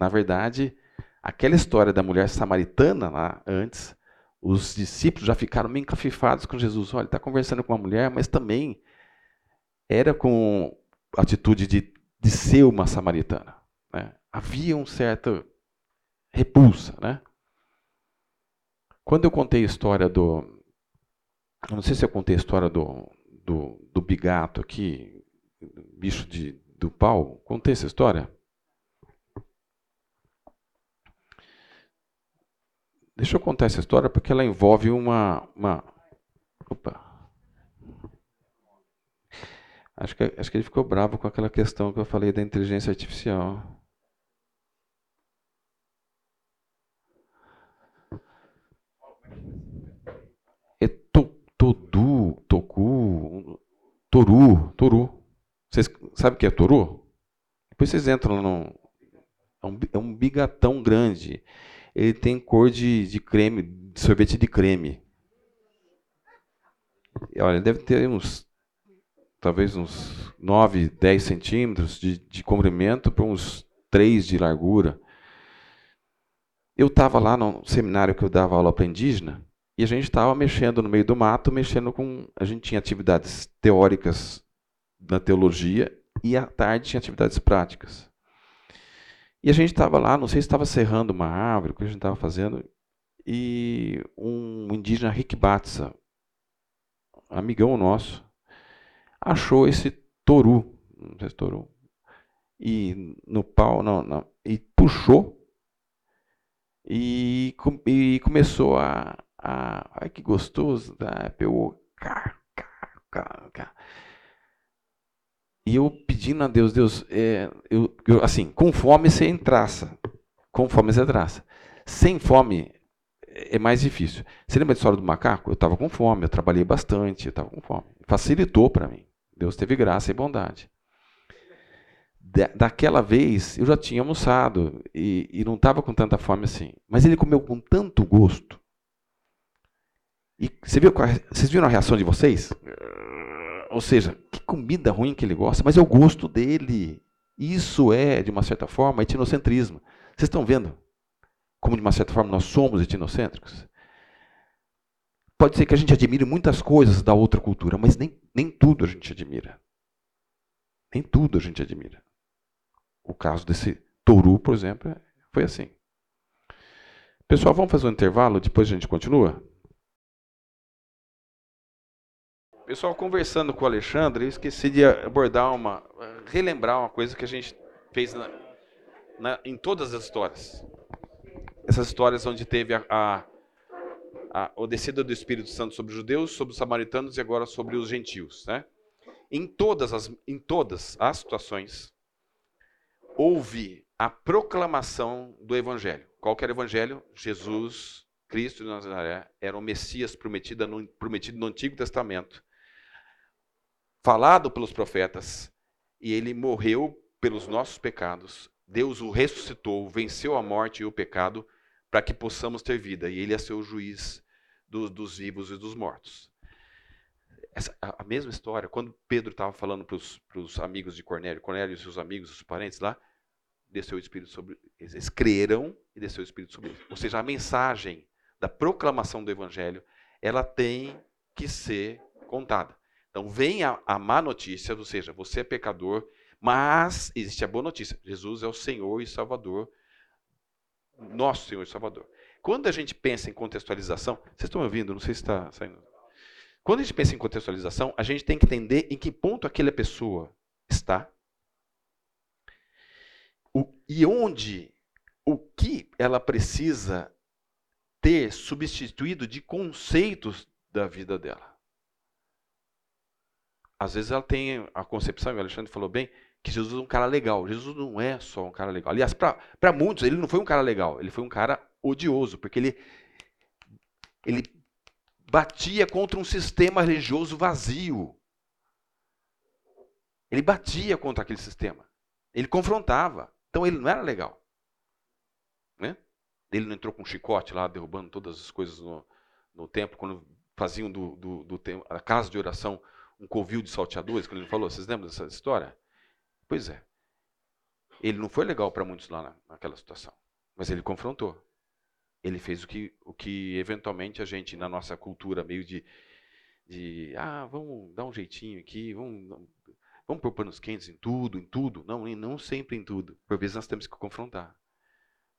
Na verdade, aquela história da mulher samaritana lá antes, os discípulos já ficaram meio encafifados com Jesus. Olha, está conversando com uma mulher, mas também era com atitude de, de ser uma samaritana. Né? Havia um certo repulsa. Né? Quando eu contei a história do. Não sei se eu contei a história do, do, do bigato aqui, bicho de, do pau. Contei essa história? Deixa eu contar essa história porque ela envolve uma. uma opa. Acho que, acho que ele ficou bravo com aquela questão que eu falei da inteligência artificial. É to, Toku, Toru, Toru. Vocês sabem o que é Toru? Depois vocês entram no. É um, é um bigatão grande. Ele tem cor de, de creme, de sorvete de creme. Olha, deve ter uns talvez uns 9, 10 centímetros de, de comprimento para uns 3 de largura. Eu estava lá no seminário que eu dava aula para indígena e a gente estava mexendo no meio do mato, mexendo com. A gente tinha atividades teóricas na teologia e à tarde tinha atividades práticas. E a gente estava lá, não sei se estava serrando uma árvore, o que a gente estava fazendo, e um indígena Rick Batsa, amigão nosso, achou esse toru, não sei se toru, e no pau, não, não, e puxou e, e começou a, a, ai que gostoso, tá? cá, cá, cá. E eu pedindo a Deus, Deus, é, eu, eu, assim, com fome você entraça, com fome você traça. Sem fome é mais difícil. Você lembra da história do macaco? Eu estava com fome, eu trabalhei bastante, eu estava com fome. Facilitou para mim. Deus teve graça e bondade. daquela vez, eu já tinha almoçado e, e não estava com tanta fome assim. Mas ele comeu com tanto gosto. E você viu, vocês viram a reação de vocês? Ou seja, que comida ruim que ele gosta, mas é o gosto dele. Isso é, de uma certa forma, etnocentrismo. Vocês estão vendo como, de uma certa forma, nós somos etnocêntricos? Pode ser que a gente admire muitas coisas da outra cultura, mas nem, nem tudo a gente admira. Nem tudo a gente admira. O caso desse touru, por exemplo, foi assim. Pessoal, vamos fazer um intervalo, depois a gente continua? Pessoal, conversando com o Alexandre, eu esqueci de abordar uma, relembrar uma coisa que a gente fez na, na, em todas as histórias. Essas histórias onde teve a, a, a, o descida do Espírito Santo sobre os judeus, sobre os samaritanos e agora sobre os gentios. Né? Em, todas as, em todas as situações, houve a proclamação do Evangelho. Qual era o Evangelho? Jesus, Cristo de Nazaré, era o Messias prometido no, prometido no Antigo Testamento, falado pelos profetas, e ele morreu pelos nossos pecados. Deus o ressuscitou, venceu a morte e o pecado, para que possamos ter vida. E ele é seu juiz do, dos vivos e dos mortos. Essa, a, mesma história, quando Pedro estava falando para os amigos de Cornélio, Cornélio e seus amigos, os parentes lá, desceu o Espírito sobre eles. Eles creram e desceu o Espírito sobre eles. Ou seja, a mensagem da proclamação do Evangelho, ela tem que ser contada. Então vem a, a má notícia, ou seja, você é pecador, mas existe a boa notícia: Jesus é o Senhor e Salvador, nosso Senhor e Salvador. Quando a gente pensa em contextualização, vocês estão me ouvindo? Não sei se está saindo. Quando a gente pensa em contextualização, a gente tem que entender em que ponto aquela pessoa está o, e onde, o que ela precisa ter substituído de conceitos da vida dela. Às vezes ela tem a concepção, o Alexandre falou bem, que Jesus é um cara legal. Jesus não é só um cara legal. Aliás, para muitos, ele não foi um cara legal, ele foi um cara odioso, porque ele, ele batia contra um sistema religioso vazio. Ele batia contra aquele sistema. Ele confrontava. Então ele não era legal. Né? Ele não entrou com um chicote lá, derrubando todas as coisas no, no templo, quando faziam do, do, do a casa de oração um covil de salteadores, quando ele falou. Vocês lembram dessa história? Pois é. Ele não foi legal para muitos lá na, naquela situação, mas ele confrontou. Ele fez o que, o que eventualmente a gente, na nossa cultura, meio de, de ah, vamos dar um jeitinho aqui, vamos Vamos pôr panos quentes em tudo, em tudo? Não, não sempre em tudo. Por vezes nós temos que confrontar.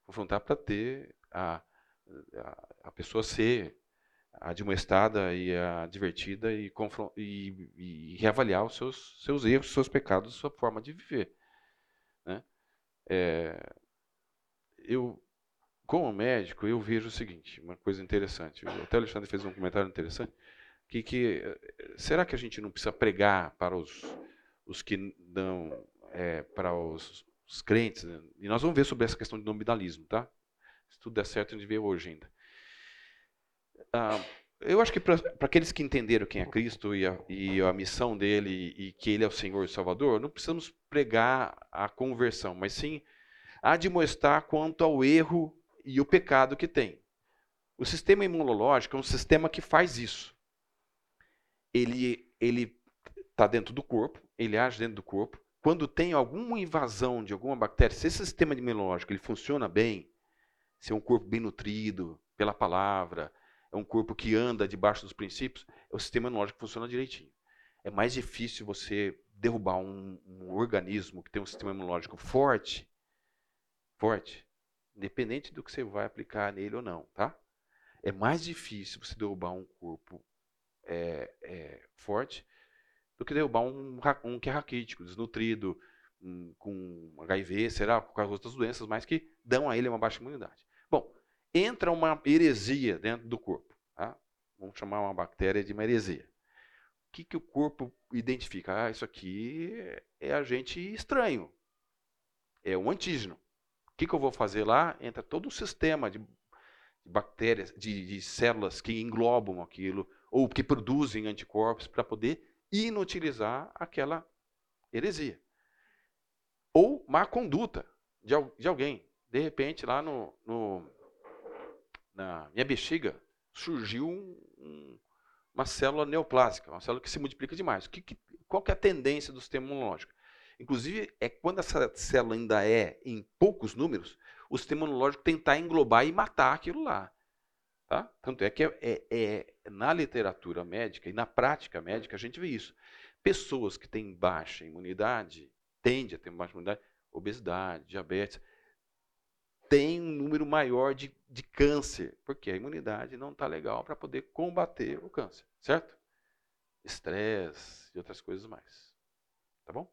Confrontar para ter a, a, a, pessoa ser admoestada e advertida e, e, e, reavaliar os seus, seus erros, seus pecados, sua forma de viver. Né? É, eu, como médico, eu vejo o seguinte, uma coisa interessante. Até o Alexandre fez um comentário interessante, que, que será que a gente não precisa pregar para os os que dão é, para os, os crentes. Né? E nós vamos ver sobre essa questão de nominalismo, tá? Se tudo der certo, a gente vê hoje ainda. Ah, eu acho que para aqueles que entenderam quem é Cristo e a, e a missão dele e, que ele é o Senhor e Salvador, não precisamos pregar a conversão, mas sim admoestar quanto ao erro e o pecado que tem. O sistema imunológico é um sistema que faz isso. Ele ele está dentro do corpo, ele age dentro do corpo. Quando tem alguma invasão de alguma bactéria, se esse sistema imunológico ele funciona bem, se é um corpo bem nutrido pela palavra, é um corpo que anda debaixo dos princípios, o sistema imunológico funciona direitinho. É mais difícil você derrubar um, um organismo que tem um sistema imunológico forte, forte, independente do que você vai aplicar nele ou não, tá? É mais difícil você derrubar um corpo é, é, forte do que derrubar um, um que é raquítico, desnutrido, um, com HIV, será, com as outras doenças, mas que dão a ele uma baixa imunidade. Bom, entra uma heresia dentro do corpo. Tá? Vamos chamar uma bactéria de uma heresia. O que, que o corpo identifica? Ah, isso aqui é agente estranho. É um antígeno. O que, que eu vou fazer lá? Entra todo o sistema de bactérias, de, de células que englobam aquilo, ou que produzem anticorpos para poder inutilizar aquela heresia. Ou má conduta de, de alguém. De repente, lá no, no na minha bexiga, surgiu um, um, uma célula neoplásica, uma célula que se multiplica demais. Que, que, qual que é a tendência do sistema imunológico? Inclusive, é quando essa célula ainda é em poucos números, o sistema imunológico tentar englobar e matar aquilo lá. Tá? Tanto é que é, é, é, na literatura médica e na prática médica a gente vê isso. Pessoas que têm baixa imunidade, tendem a ter baixa imunidade, obesidade, diabetes, tem um número maior de, de câncer, porque a imunidade não está legal para poder combater o câncer, certo? Estresse e outras coisas mais. Tá bom?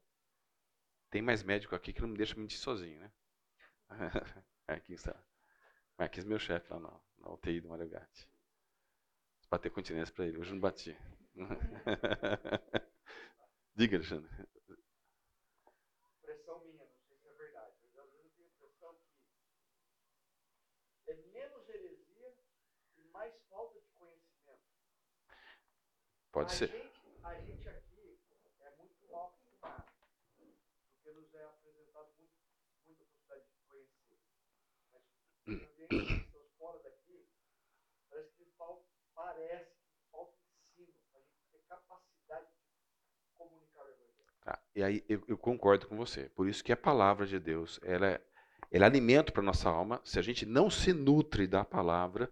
Tem mais médico aqui que não me deixa mentir sozinho, né? aqui está. Marquinhos, meu chefe lá na, na UTI do Mário Gatti. Bater continência para ele. Hoje não bati. Diga, Alexandre. Impressão minha, não sei se é verdade, mas às vezes eu tenho a impressão que é menos heresia e mais falta de conhecimento. Pode a ser. Gente, a gente aqui é muito mal acostumado, porque nos é apresentado muito, muita possibilidade de conhecer. Mas os ambientes que estão fora daqui, parece que falta, parece que falta ensino, a gente ter capacidade de comunicar o evangelho. Tá. E aí eu, eu concordo com você. Por isso que a palavra de Deus, ela é, ela é alimento para nossa alma. Se a gente não se nutre da palavra,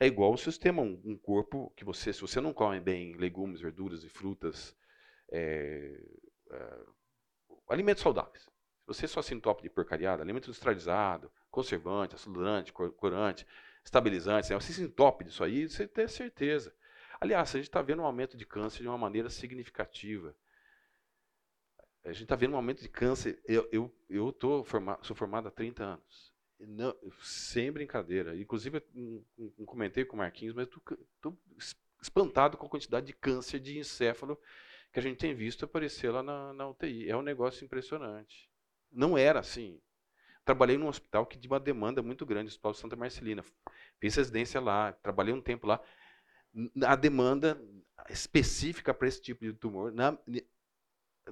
é igual o sistema, um, um corpo que você, se você não come bem legumes, verduras e frutas, é, é, alimentos saudáveis. Se você só se entope de porcariada, alimento industrializado, conservante, cor- corante, estabilizante, né? você se entope disso aí, você tem certeza. Aliás, a gente está vendo um aumento de câncer de uma maneira significativa. A gente está vendo um aumento de câncer. Eu, eu, eu tô sou formado há 30 anos. Não, sem brincadeira. Inclusive, eu comentei com o Marquinhos, mas estou espantado com a quantidade de câncer de encéfalo que a gente tem visto aparecer lá na, na UTI. É um negócio impressionante. Não era assim. Trabalhei num hospital que tinha uma demanda muito grande, o Hospital Santa Marcelina. Fiz residência lá, trabalhei um tempo lá. A demanda específica para esse tipo de tumor, na,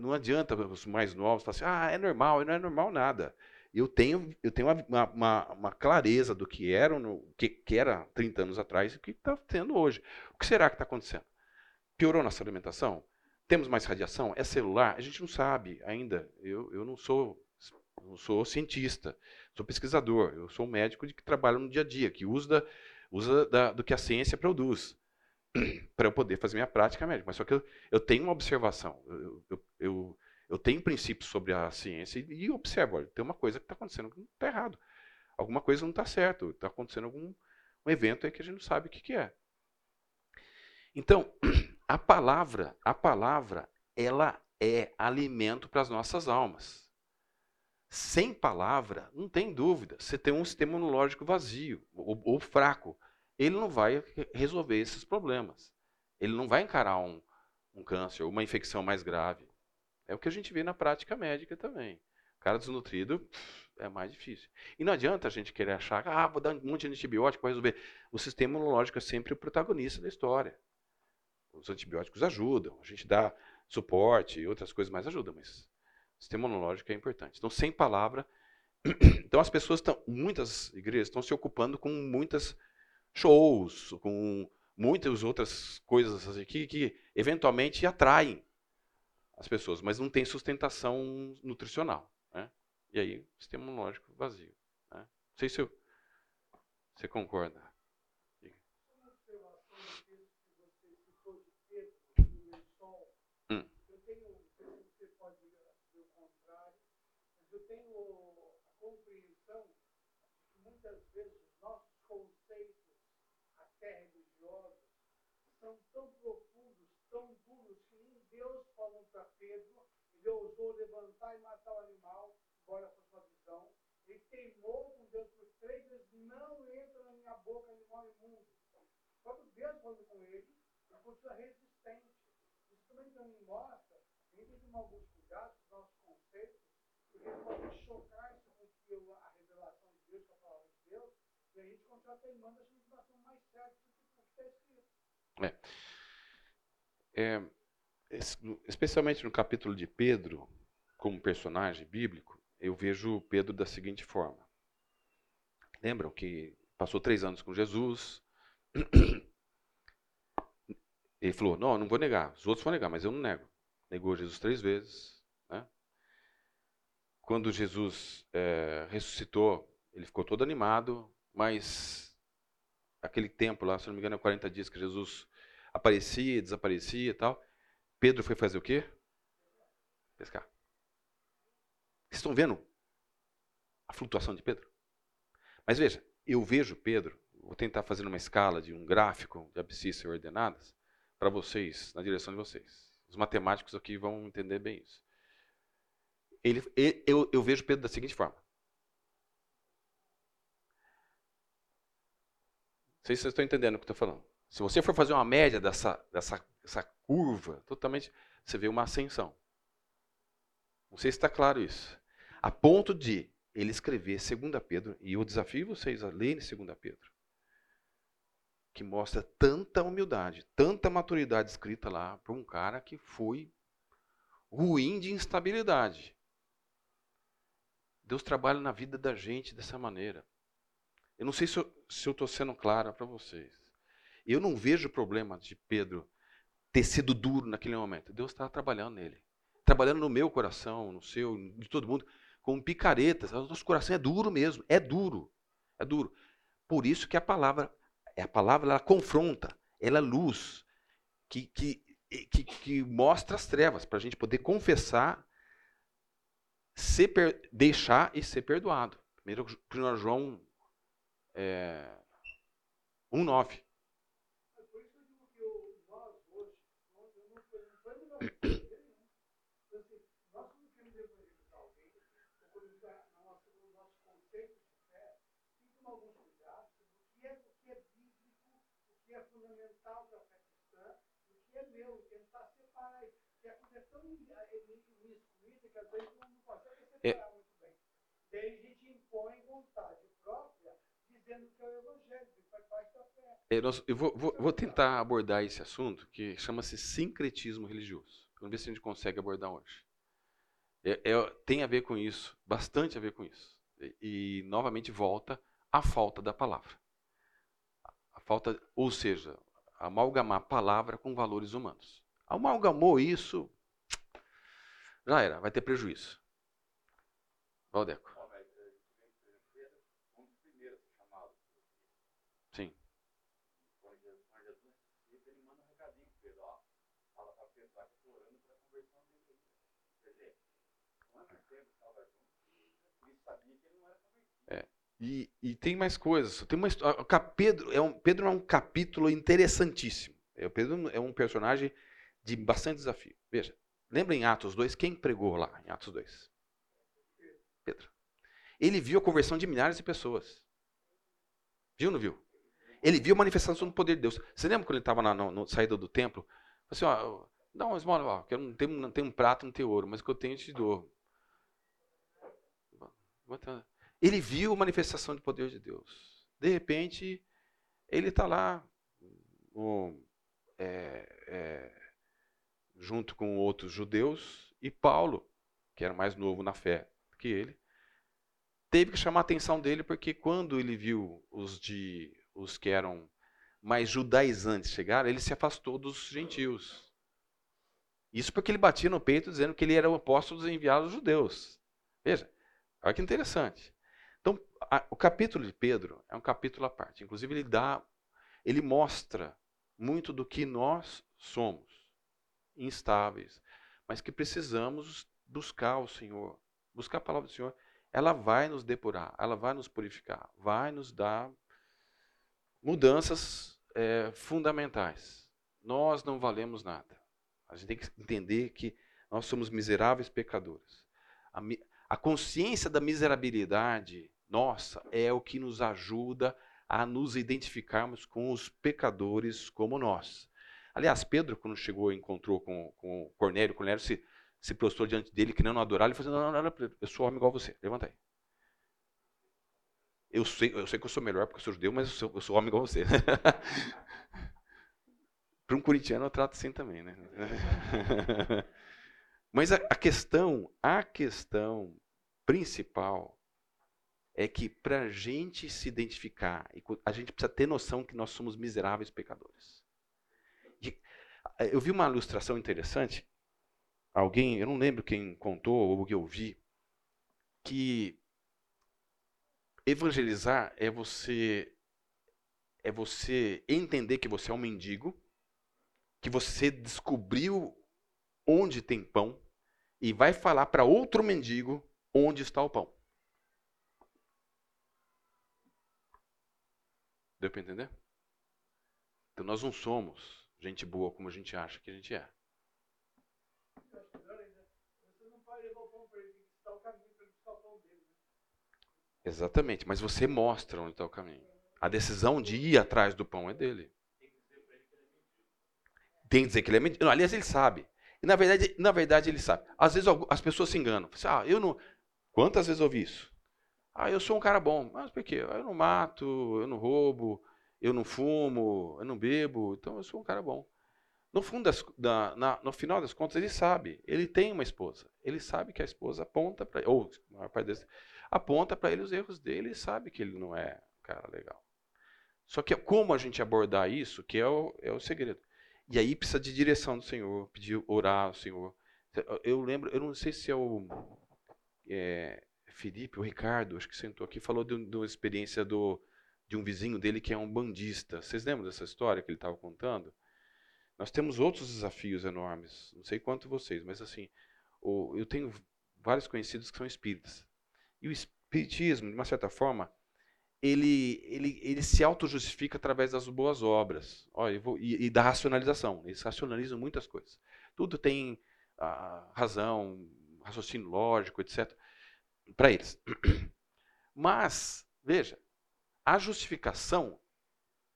não adianta os mais novos falar assim, ah, é normal, não é normal nada. Eu tenho, eu tenho uma, uma, uma clareza do que era, no, que, que era 30 anos atrás e o que está tendo hoje. O que será que está acontecendo? Piorou nossa alimentação? Temos mais radiação? É celular? A gente não sabe ainda. Eu, eu não sou não sou cientista, sou pesquisador, eu sou um médico de que trabalha no dia a dia, que usa, usa da, do que a ciência produz para eu poder fazer minha prática médica. Mas só que eu, eu tenho uma observação, eu, eu, eu, eu tenho princípios sobre a ciência e, e observo, olha, tem uma coisa que está acontecendo que não está errado. Alguma coisa não está certo, está acontecendo algum um evento aí que a gente não sabe o que, que é. Então, a palavra, a palavra, ela é alimento para as nossas almas. Sem palavra, não tem dúvida, você tem um sistema imunológico vazio ou, ou fraco. Ele não vai resolver esses problemas. Ele não vai encarar um, um câncer, uma infecção mais grave. É o que a gente vê na prática médica também. Cara desnutrido é mais difícil. E não adianta a gente querer achar, ah, vou dar um monte de antibiótico para resolver. O sistema imunológico é sempre o protagonista da história. Os antibióticos ajudam, a gente dá suporte e outras coisas mais ajudam, mas o sistema imunológico é importante. Então, sem palavra. Então, as pessoas estão, muitas igrejas estão se ocupando com muitas shows, com muitas outras coisas assim, que, que eventualmente atraem as pessoas, mas não tem sustentação nutricional. Né? E aí, sistema imunológico vazio. Né? Não sei se eu, você concorda. Uma observação do texto que você citou de Pedro, do lençol. Hum. Eu tenho, não sei se você pode dizer o contrário, mas eu tenho a compreensão de que muitas vezes os nossos conceitos, até religiosos, são tão profundos, tão duros, que nem Deus falou para Pedro, ele ousou levantar e matar o animal, embora fosse uma visão. Ele teimou com Deus por três vezes, não entra na minha boca animal imundo. O próprio Deus falando com ele, ele continua resistente. Isso também nos mostra, a gente tem que tomar alguns cuidados com os nossos conceitos, porque ele pode chocar isso com a revelação de Deus, com a palavra de Deus, e a gente continuar teimando achando que nós somos mais certos do que está escrito. É, es- especialmente no capítulo de Pedro, como personagem bíblico, eu vejo Pedro da seguinte forma. Lembram que passou três anos com Jesus? Ele falou: Não, não vou negar. Os outros vão negar, mas eu não nego. Negou Jesus três vezes. né? Quando Jesus é, ressuscitou, ele ficou todo animado, mas aquele tempo lá, se não me engano, é 40 dias que Jesus aparecia, desaparecia e tal. Pedro foi fazer o quê? Pescar. Vocês estão vendo a flutuação de Pedro? Mas veja, eu vejo Pedro, vou tentar fazer uma escala de um gráfico de abscissa e ordenadas para vocês, na direção de vocês. Os matemáticos aqui vão entender bem isso. Ele, eu, eu vejo Pedro da seguinte forma. Não sei se vocês estão entendendo o que eu estou falando. Se você for fazer uma média dessa, dessa essa curva, totalmente, você vê uma ascensão. Não sei se está claro isso. A ponto de ele escrever 2 Pedro, e eu desafio vocês a lerem 2 Pedro, que mostra tanta humildade, tanta maturidade escrita lá para um cara que foi ruim de instabilidade. Deus trabalha na vida da gente dessa maneira. Eu não sei se eu estou sendo clara para vocês. Eu não vejo problema de Pedro ter sido duro naquele momento. Deus está trabalhando nele. Trabalhando no meu coração, no seu, de todo mundo, com picaretas. O nosso coração é duro mesmo. É duro. É duro. Por isso que a palavra, a palavra ela confronta, ela é luz, que, que, que, que mostra as trevas, para a gente poder confessar, ser per, deixar e ser perdoado. Primeiro, 1 João é, 1,9. fundamental para a fé cristã, o que é meu, e tentar separar isso. Porque a coisa é tão miscuída que às vezes não, não consegue separar é. muito bem. Daí a gente impõe vontade própria, dizendo que é o evangelho, que faz parte da fé. É, nós, eu vou, vou, vou, tentar abordar esse assunto que chama-se sincretismo religioso. Vamos ver se a gente consegue abordar hoje. É, é, tem a ver com isso, bastante a ver com isso. E, e novamente volta à falta da palavra. A falta, ou seja, amalgamar palavra com valores humanos. Amalgamou isso, já era, vai ter prejuízo. Valdeco. Sim. É. E, e, tem mais coisas. Tem uma, Pedro, é um, Pedro é um capítulo interessantíssimo. É, Pedro é um personagem de bastante desafio. Veja, lembra em Atos 2, quem pregou lá em Atos 2? Pedro. Ele viu a conversão de milhares de pessoas. Viu ou não viu? Ele viu a manifestação do poder de Deus. Você lembra quando ele estava na saída do templo? Assim, ó, dá uma esmola, ó, que eu não tenho, não tenho um prato, não tenho ouro, mas o que eu tenho eu te dou. Ele viu a manifestação do poder de Deus. De repente, ele está lá, um, é, é, junto com outros judeus, e Paulo, que era mais novo na fé que ele, teve que chamar a atenção dele, porque quando ele viu os, de, os que eram mais judaizantes chegar, ele se afastou dos gentios. Isso porque ele batia no peito dizendo que ele era o apóstolo dos enviados judeus. Veja, olha que interessante. A, o capítulo de Pedro é um capítulo à parte. Inclusive, ele dá, ele mostra muito do que nós somos, instáveis, mas que precisamos buscar o Senhor, buscar a palavra do Senhor. Ela vai nos depurar, ela vai nos purificar, vai nos dar mudanças é, fundamentais. Nós não valemos nada. A gente tem que entender que nós somos miseráveis pecadores. A, a consciência da miserabilidade nossa é o que nos ajuda a nos identificarmos com os pecadores como nós. Aliás, Pedro, quando chegou e encontrou com, com Cornélio, Cornélio se, se prostrou diante dele, que não adorar, ele falou: não, não, não, eu sou homem igual a você, levanta aí. Eu sei, eu sei que eu sou melhor porque eu sou judeu, mas eu sou, eu sou homem igual a você. Para um corintiano eu trato assim também, né? mas a, a questão, a questão principal é que para a gente se identificar, a gente precisa ter noção que nós somos miseráveis pecadores. eu vi uma ilustração interessante. Alguém, eu não lembro quem contou ou que eu vi, que evangelizar é você é você entender que você é um mendigo, que você descobriu onde tem pão e vai falar para outro mendigo onde está o pão. Deu para entender? Então nós não somos gente boa como a gente acha que a gente é. Exatamente, mas você mostra onde está o caminho. A decisão de ir atrás do pão é dele. Tem que dizer que ele é mentira. Não, aliás, ele sabe. E na verdade, na verdade, ele sabe. Às vezes as pessoas se enganam. Você, Ah, eu não. Quantas vezes eu ouvi isso? Ah, eu sou um cara bom. Mas por quê? Eu não mato, eu não roubo, eu não fumo, eu não bebo. Então eu sou um cara bom. No fundo, das, da- na- no final das contas, ele sabe. Ele tem uma esposa. Ele sabe que a esposa aponta para ou a maior aponta para ele os erros dele e sabe que ele não é um cara legal. Só que como a gente abordar isso, que é o, é o segredo. E aí precisa de direção do Senhor, pedir, orar ao Senhor. Eu lembro, eu não sei se é o é, Felipe, o Ricardo, acho que sentou aqui, falou de, de uma experiência do, de um vizinho dele que é um bandista. Vocês lembram dessa história que ele estava contando? Nós temos outros desafios enormes. Não sei quanto vocês, mas assim, o- eu tenho vários conhecidos que são espíritas. E o espiritismo, de uma certa forma, ele, ele, ele se auto-justifica através das boas obras Ó, vou- e, e da racionalização. Eles racionalizam muitas coisas. Tudo tem ah, razão, raciocínio lógico, etc. Para eles. Mas, veja, a justificação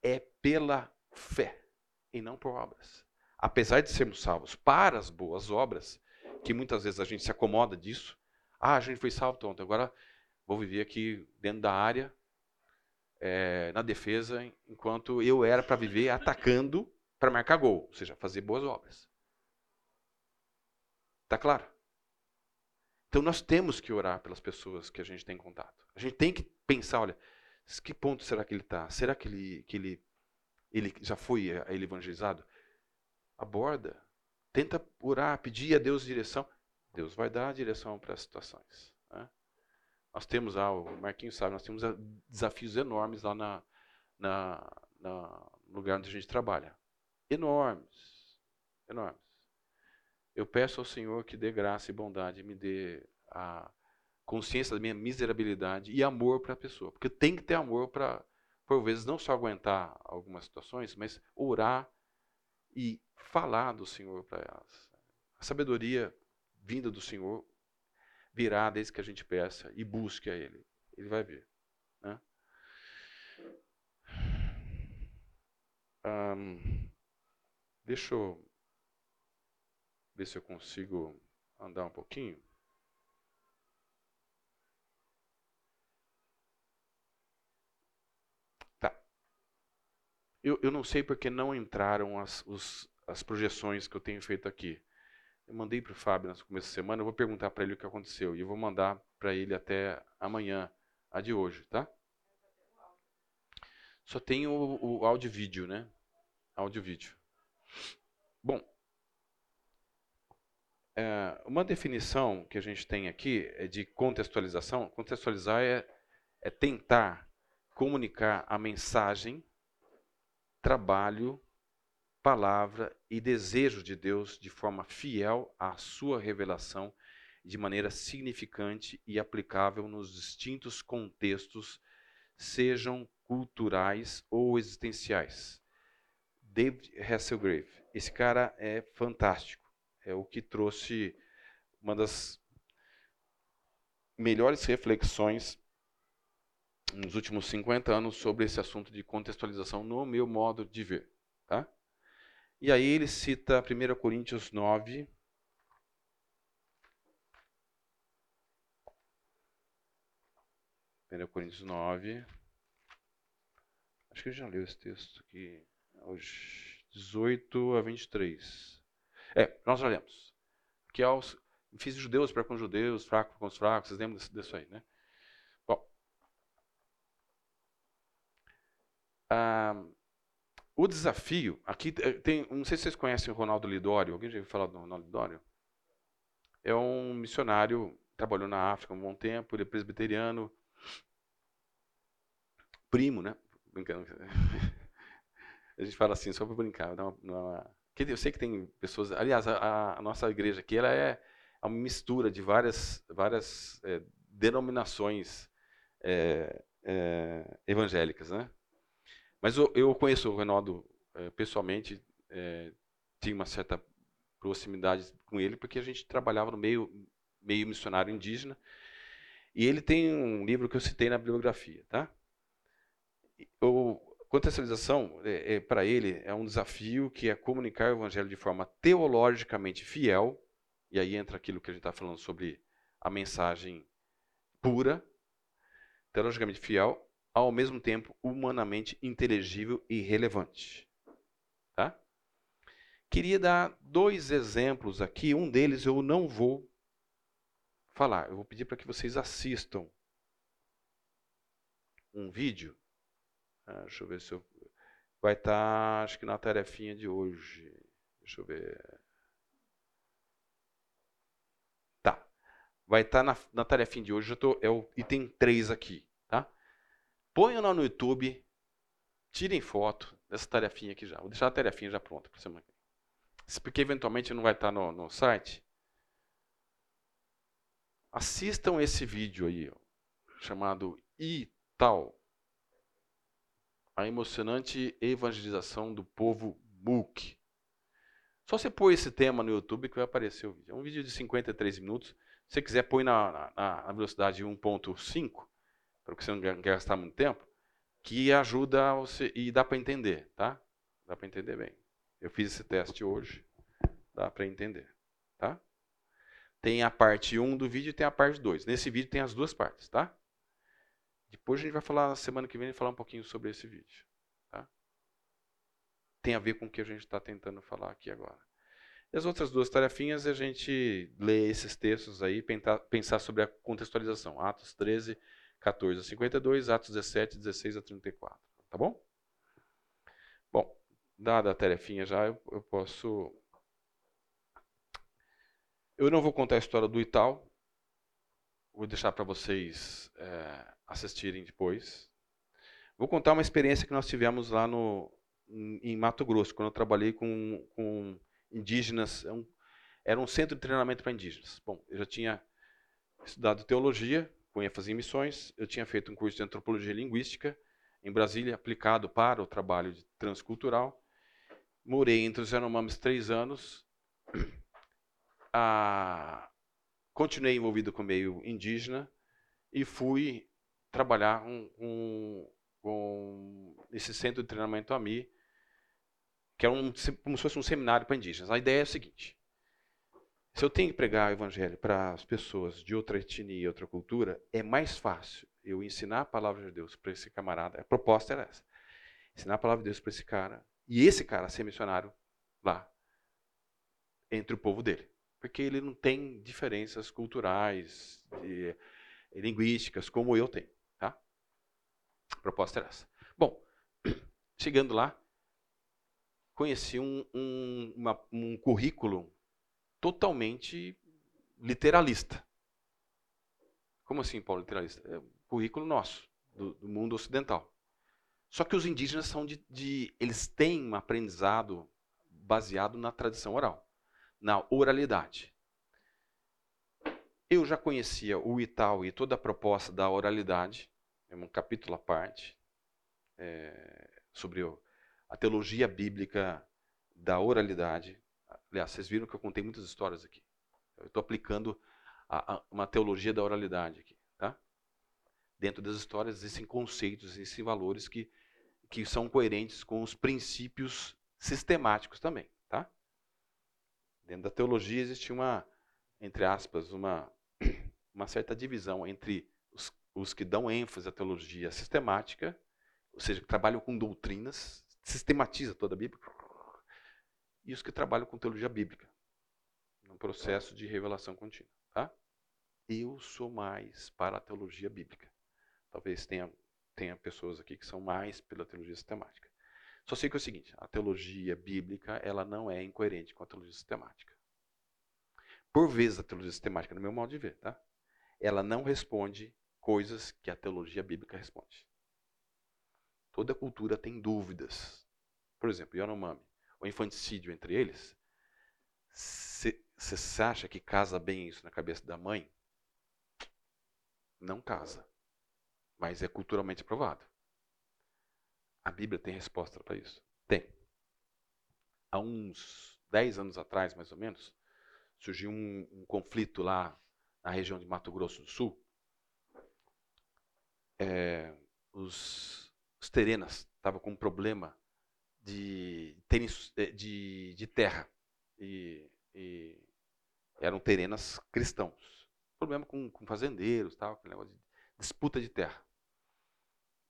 é pela fé e não por obras. Apesar de sermos salvos para as boas obras, que muitas vezes a gente se acomoda disso. Ah, a gente foi salvo tonto, agora vou viver aqui dentro da área, é, na defesa, enquanto eu era para viver atacando para marcar gol, ou seja, fazer boas obras. Tá claro? Então nós temos que orar pelas pessoas que a gente tem contato. A gente tem que pensar, olha, que ponto será que ele está? Será que ele, que ele, ele já foi eh, ele evangelizado? Aborda. Tenta orar, pedir a Deus direção. Deus vai dar a direção para as situações. né? Nós temos lá, o Marquinhos sabe, nós temos ah, desafios enormes lá na, na, na- no lugar onde a gente trabalha. Enormes. Enormes. Eu peço ao Senhor que dê graça e bondade, me dê a consciência da minha miserabilidade e amor para a pessoa. Porque tem que ter amor para, por vezes, não só aguentar algumas situações, mas orar e falar do Senhor para elas. A sabedoria vinda do Senhor virá desde que a gente peça e busque a Ele. Ele vai vir. né? Ahn, deixa eu ver se eu consigo andar um pouquinho. Tá. Eu, eu não sei porque não entraram as, os- as projeções que eu tenho feito aqui. Eu mandei para o Fábio no começo da semana, eu vou perguntar para ele o que aconteceu. E eu vou mandar para ele até amanhã, a de hoje, tá? Só tem o, o áudio vídeo, né? Áudio vídeo. Bom, é, uma definição que a gente tem aqui é de contextualização. Contextualizar é, é tentar comunicar a mensagem, trabalho, palavra e desejo de Deus de forma fiel à sua revelação, de maneira significante e aplicável nos distintos contextos, sejam culturais ou existenciais. David Hasselgrave, esse cara é fantástico. É o que trouxe uma das melhores reflexões nos últimos 50 anos sobre esse assunto de contextualização no meu modo de ver. Tá? E aí ele cita 1 Coríntios 9. Primeiro Coríntios 9. Acho que eu já leu esse texto aqui. Hoje, 18 a 23. É, nós lemos. Que é os, fiz judeus para com os judeus, fracos com os fracos. Vocês lembram disso, aí, né? Bom. Ah, o desafio, aqui eh, tem, não sei se vocês conhecem o Ronaldo Lidório, alguém já ouviu falar do Ronaldo Lidório? É um missionário, trabalhou na África um bom tempo, ele é presbiteriano, primo, né? Brincando. A gente fala assim, só para brincar. Dá uma, uma... Eu sei que tem pessoas, aliás, a, a nossa igreja aqui, ela é uma mistura de várias, várias eh, denominações eh, eh, evangélicas, né? Mas eu, eu conheço o Reinaldo é, pessoalmente, é, tinha uma certa proximidade com ele, porque a gente trabalhava no meio, meio missionário indígena. E ele tem um livro que eu citei na bibliografia, tá? O contextualização, é, é para ele, é um desafio que é comunicar o evangelho de forma teologicamente fiel, e aí entra aquilo que a gente está falando sobre a mensagem pura, teologicamente fiel, ao mesmo tempo humanamente inteligível e relevante. Tá? Queria dar dois exemplos aqui, um deles eu não vou falar, eu vou pedir para que vocês assistam um vídeo. Ah, deixa eu ver se eu. Vai estar, tá, acho que na tarefinha de hoje. Deixa eu ver. Tá. Vai estar tá na, na tarefinha de hoje. Eu tô, é o item 3 aqui. Tá? Ponham lá no YouTube. Tirem foto dessa tarefinha aqui já. Vou deixar a tarefinha já pronta para semana. Porque eventualmente não vai estar tá no, no site. Assistam esse vídeo aí, ó, chamado E Tal. A emocionante evangelização do povo Book. Só você pôr esse tema no YouTube que vai aparecer o vídeo. É um vídeo de 53 minutos. Se você quiser, põe na, na, na velocidade 1.5, para que você não gastar muito tempo, que ajuda você e dá para entender, tá? Dá para entender bem. Eu fiz esse teste hoje, dá para entender, tá? Tem a parte 1 do vídeo e tem a parte 2. Nesse vídeo tem as duas partes, tá? Depois a gente vai falar na semana que vem falar um pouquinho sobre esse vídeo. Tá? Tem a ver com o que a gente está tentando falar aqui agora. E as outras duas tarefinhas é a gente ler esses textos aí, pensar sobre a contextualização. Atos 13, 14 a 52, Atos 17, 16 a 34. Tá bom? Bom, dada a tarefinha já, eu, eu posso eu não vou contar a história do Ital, vou deixar para vocês é, assistirem depois. Vou contar uma experiência que nós tivemos lá no, em Mato Grosso, quando eu trabalhei com, com indígenas. É um, era um centro de treinamento para indígenas. Bom, eu já tinha estudado teologia, com ênfase em missões, eu tinha feito um curso de antropologia linguística em Brasília, aplicado para o trabalho transcultural. Morei entre os Yanomamis três anos a, continuei envolvido com o meio indígena e fui trabalhar com, um, um, esse centro de treinamento AMI, que é um, como se fosse um seminário para indígenas. A ideia é a seguinte: se eu tenho que pregar o evangelho para as pessoas de outra etnia e outra cultura, é mais fácil eu ensinar a palavra de Deus para esse camarada. A proposta era essa: ensinar a palavra de Deus para esse cara e esse cara ser missionário lá entre o povo dele porque ele não tem diferenças culturais, de, linguísticas, como eu tenho. Tá? A proposta era essa. Bom, chegando lá, conheci um, um, uma, um currículo totalmente literalista. Como assim, Paulo, literalista? É um currículo nosso, do, do mundo ocidental. Só que os indígenas são de, de, Eles têm um aprendizado baseado na tradição oral na oralidade. Eu já conhecia o Ital e toda a proposta da oralidade, é um capítulo à parte, é, sobre a teologia bíblica da oralidade. Aliás, vocês viram que eu contei muitas histórias aqui. Eu estou aplicando a, a, uma teologia da oralidade aqui. Tá? Dentro das histórias existem conceitos, existem valores que, que são coerentes com os princípios sistemáticos também. Tá? Dentro da teologia existe uma, entre aspas, uma, uma certa divisão entre os, os que dão ênfase à teologia sistemática, ou seja, que trabalham com doutrinas, sistematiza toda a Bíblia, e os que trabalham com teologia bíblica, num processo de revelação contínua. Tá? Eu sou mais para a teologia bíblica. Talvez tenha, tenha pessoas aqui que são mais pela teologia sistemática. Só sei que é o seguinte, a teologia bíblica ela não é incoerente com a teologia sistemática. Por vezes a teologia sistemática, no meu modo de ver, tá? ela não responde coisas que a teologia bíblica responde. Toda cultura tem dúvidas. Por exemplo, Yanomami, o infanticídio entre eles, você acha que casa bem isso na cabeça da mãe? Não casa. Mas é culturalmente aprovado. A Bíblia tem resposta para isso? Tem. Há uns 10 anos atrás, mais ou menos, surgiu um, um conflito lá na região de Mato Grosso do Sul. É, os, os terenas estavam com um problema de, de, de terra. E, e, eram terenas cristãos. Problema com, com fazendeiros, tal, negócio de disputa de terra.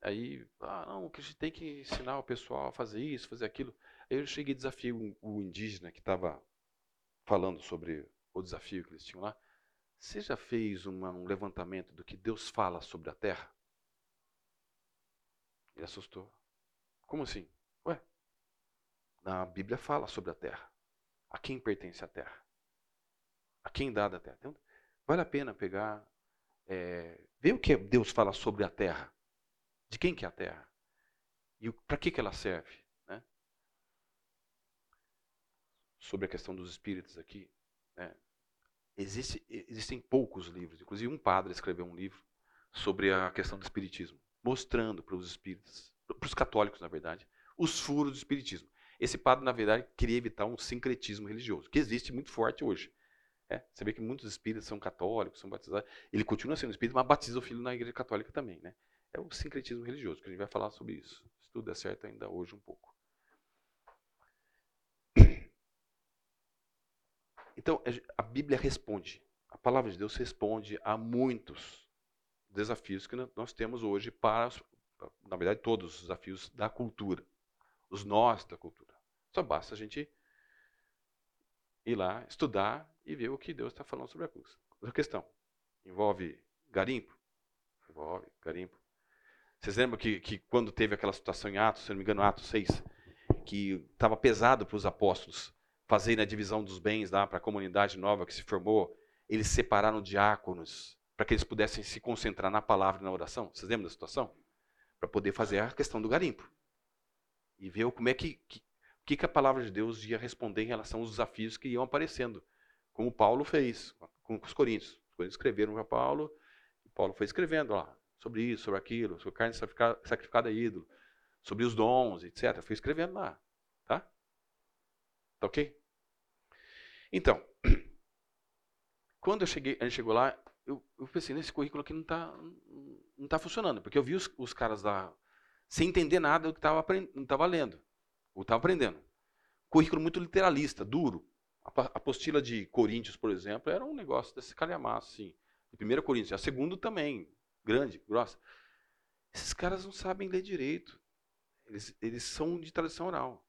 Aí, ah, não, que a gente tem que ensinar o pessoal a fazer isso, fazer aquilo. Aí eu cheguei e desafio o indígena que estava falando sobre o desafio que eles tinham lá. Você já fez uma, um levantamento do que Deus fala sobre a terra? Ele assustou. Como assim? Ué, na Bíblia fala sobre a terra. A quem pertence a terra? A quem dá da terra? Então, vale a pena pegar, é, ver o que Deus fala sobre a terra. De quem que é a terra? E para que, que ela serve? Né? Sobre a questão dos espíritos aqui. Né? Existe, existem poucos livros. Inclusive um padre escreveu um livro sobre a questão do espiritismo. Mostrando para os espíritos, para os católicos na verdade, os furos do espiritismo. Esse padre, na verdade, queria evitar um sincretismo religioso, que existe muito forte hoje. É, você vê que muitos espíritas são católicos, são batizados. Ele continua sendo espírita, mas batiza o filho na igreja católica também. Né? É o sincretismo religioso, que a gente vai falar sobre isso. Se tudo der certo ainda hoje um pouco. Então, a Bíblia responde. A palavra de Deus responde a muitos desafios que nós temos hoje para, na verdade, todos os desafios da cultura os nós da cultura. Só basta a gente ir lá, estudar e ver o que Deus está falando sobre a questão. Envolve garimpo? Envolve garimpo. Vocês lembram que, que quando teve aquela situação em Atos, se não me engano, Atos 6, que estava pesado para os apóstolos fazerem a divisão dos bens lá para a comunidade nova que se formou, eles separaram diáconos para que eles pudessem se concentrar na palavra e na oração. Vocês lembram da situação? Para poder fazer a questão do garimpo e ver como é que, que, que, a palavra de Deus ia responder em relação aos desafios que iam aparecendo, como Paulo fez com os coríntios. Os coríntios escreveram para Paulo, e Paulo foi escrevendo lá sobre isso, sobre aquilo, sobre carne sacrificada a ídolo, sobre os dons, etc. Foi escrevendo lá, tá? Tá ok? Então, quando eu cheguei, a gente chegou lá, eu, eu pensei, nesse currículo aqui não está não tá funcionando, porque eu vi os, os caras lá sem entender nada do que estava lendo, ou estava aprendendo. Currículo muito literalista, duro. A apostila de Coríntios, por exemplo, era um negócio desse calhamaço, assim. De 1 Coríntios. A segunda também, grande, grossa. Esses caras não sabem ler direito. Eles, eles são de tradição oral.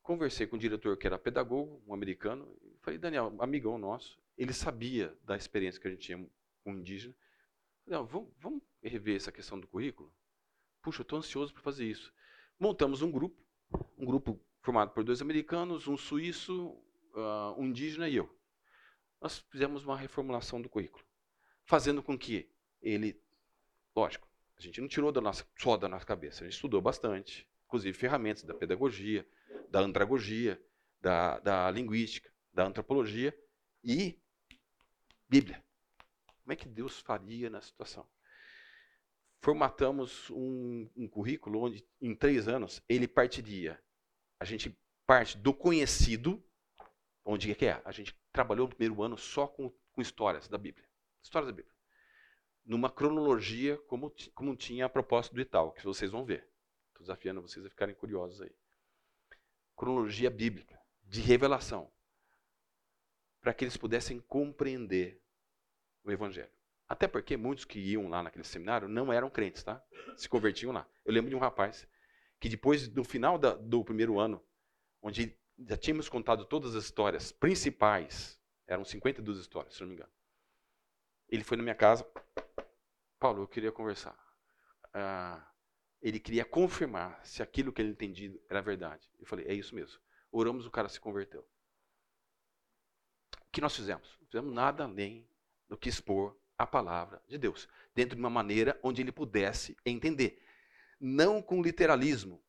Conversei com o diretor que era pedagogo, um americano. Falei, Daniel, amigão nosso, ele sabia da experiência que a gente tinha com indígena. Falei, vamos, vamos rever essa questão do currículo? Puxa, eu estou ansioso para fazer isso. Montamos um grupo, um grupo formado por dois americanos, um suíço, uh, um indígena e eu. Nós fizemos uma reformulação do currículo, fazendo com que ele, lógico, a gente não tirou da nossa, só da nossa cabeça, a gente estudou bastante, inclusive ferramentas da pedagogia, da andragogia, da, da linguística, da antropologia e Bíblia. Como é que Deus faria na situação? formatamos um, um currículo onde, em três anos, ele partiria. A gente parte do conhecido, onde é que é? A gente trabalhou no primeiro ano só com, com histórias da Bíblia. Histórias da Bíblia. Numa cronologia, como, como tinha a proposta do Itaú, que vocês vão ver. Estou desafiando vocês a ficarem curiosos aí. Cronologia bíblica, de revelação, para que eles pudessem compreender o Evangelho. Até porque muitos que iam lá naquele seminário não eram crentes, tá? Se convertiam lá. Eu lembro de um rapaz que depois do final da, do primeiro ano, onde já tínhamos contado todas as histórias principais, eram 52 histórias, se não me engano. Ele foi na minha casa, Paulo, eu queria conversar. Ah, ele queria confirmar se aquilo que ele entendia era verdade. Eu falei, é isso mesmo. Oramos, o cara se converteu. O que nós fizemos? Não fizemos nada além do que expor a palavra de Deus, dentro de uma maneira onde ele pudesse entender. Não com literalismo,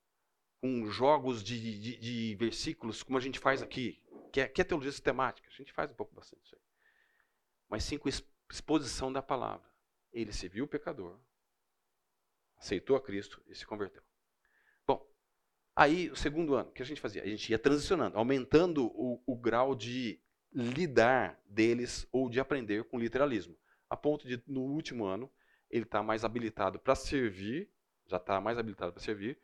com jogos de, de, de versículos, como a gente faz aqui, que é, que é teologia sistemática, a gente faz um pouco bastante isso aí. Mas sim com exposição da palavra. Ele se viu pecador, aceitou a Cristo e se converteu. Aí, o segundo ano, o que a gente fazia? A gente ia transicionando, aumentando o, o grau de lidar deles ou de aprender com literalismo. A ponto de, no último ano, ele está mais habilitado para servir, já está mais habilitado para servir,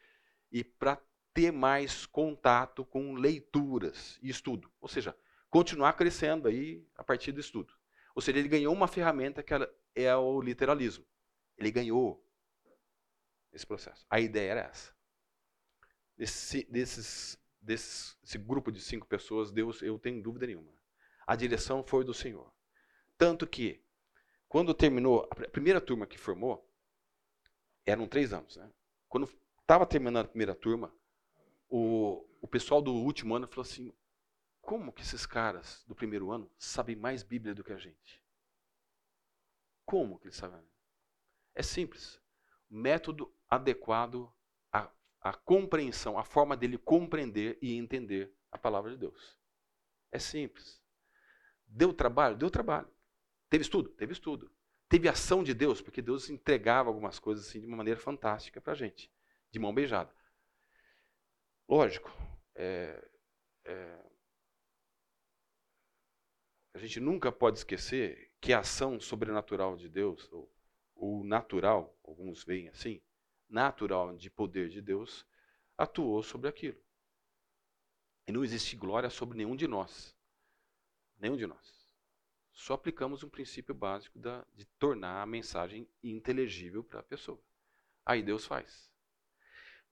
e para ter mais contato com leituras e estudo. Ou seja, continuar crescendo aí a partir do estudo. Ou seja, ele ganhou uma ferramenta que é o literalismo. Ele ganhou esse processo. A ideia era essa. Desse, desses, desse, desse grupo de cinco pessoas, Deus, eu tenho dúvida nenhuma. A direção foi do Senhor. Tanto que, quando terminou, a primeira turma que formou, eram três anos. Né? Quando estava terminando a primeira turma, o, o pessoal do último ano falou assim: como que esses caras do primeiro ano sabem mais Bíblia do que a gente? Como que eles sabem? É simples. Método adequado à, à compreensão, a forma dele compreender e entender a palavra de Deus. É simples. Deu trabalho? Deu trabalho. Teve estudo? Teve estudo. Teve ação de Deus, porque Deus entregava algumas coisas assim de uma maneira fantástica para a gente, de mão beijada. Lógico, é, é, a gente nunca pode esquecer que a ação sobrenatural de Deus, ou, ou natural, alguns veem assim, natural de poder de Deus, atuou sobre aquilo. E não existe glória sobre nenhum de nós. Nenhum de nós. Só aplicamos um princípio básico da, de tornar a mensagem inteligível para a pessoa. Aí Deus faz.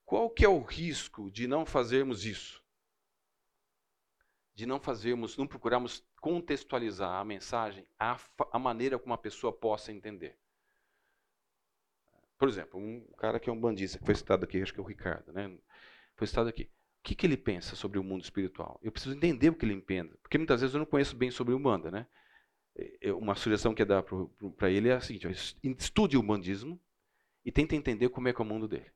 Qual que é o risco de não fazermos isso? De não fazermos, não procurarmos contextualizar a mensagem à, à maneira como a pessoa possa entender. Por exemplo, um cara que é um bandista, que foi citado aqui, acho que é o Ricardo, né? Foi citado aqui. O que, que ele pensa sobre o mundo espiritual? Eu preciso entender o que ele entende, porque muitas vezes eu não conheço bem sobre o Umbanda, né? Uma sugestão que é dar para ele é a seguinte: estude o bandismo e tente entender como é que é o mundo dele.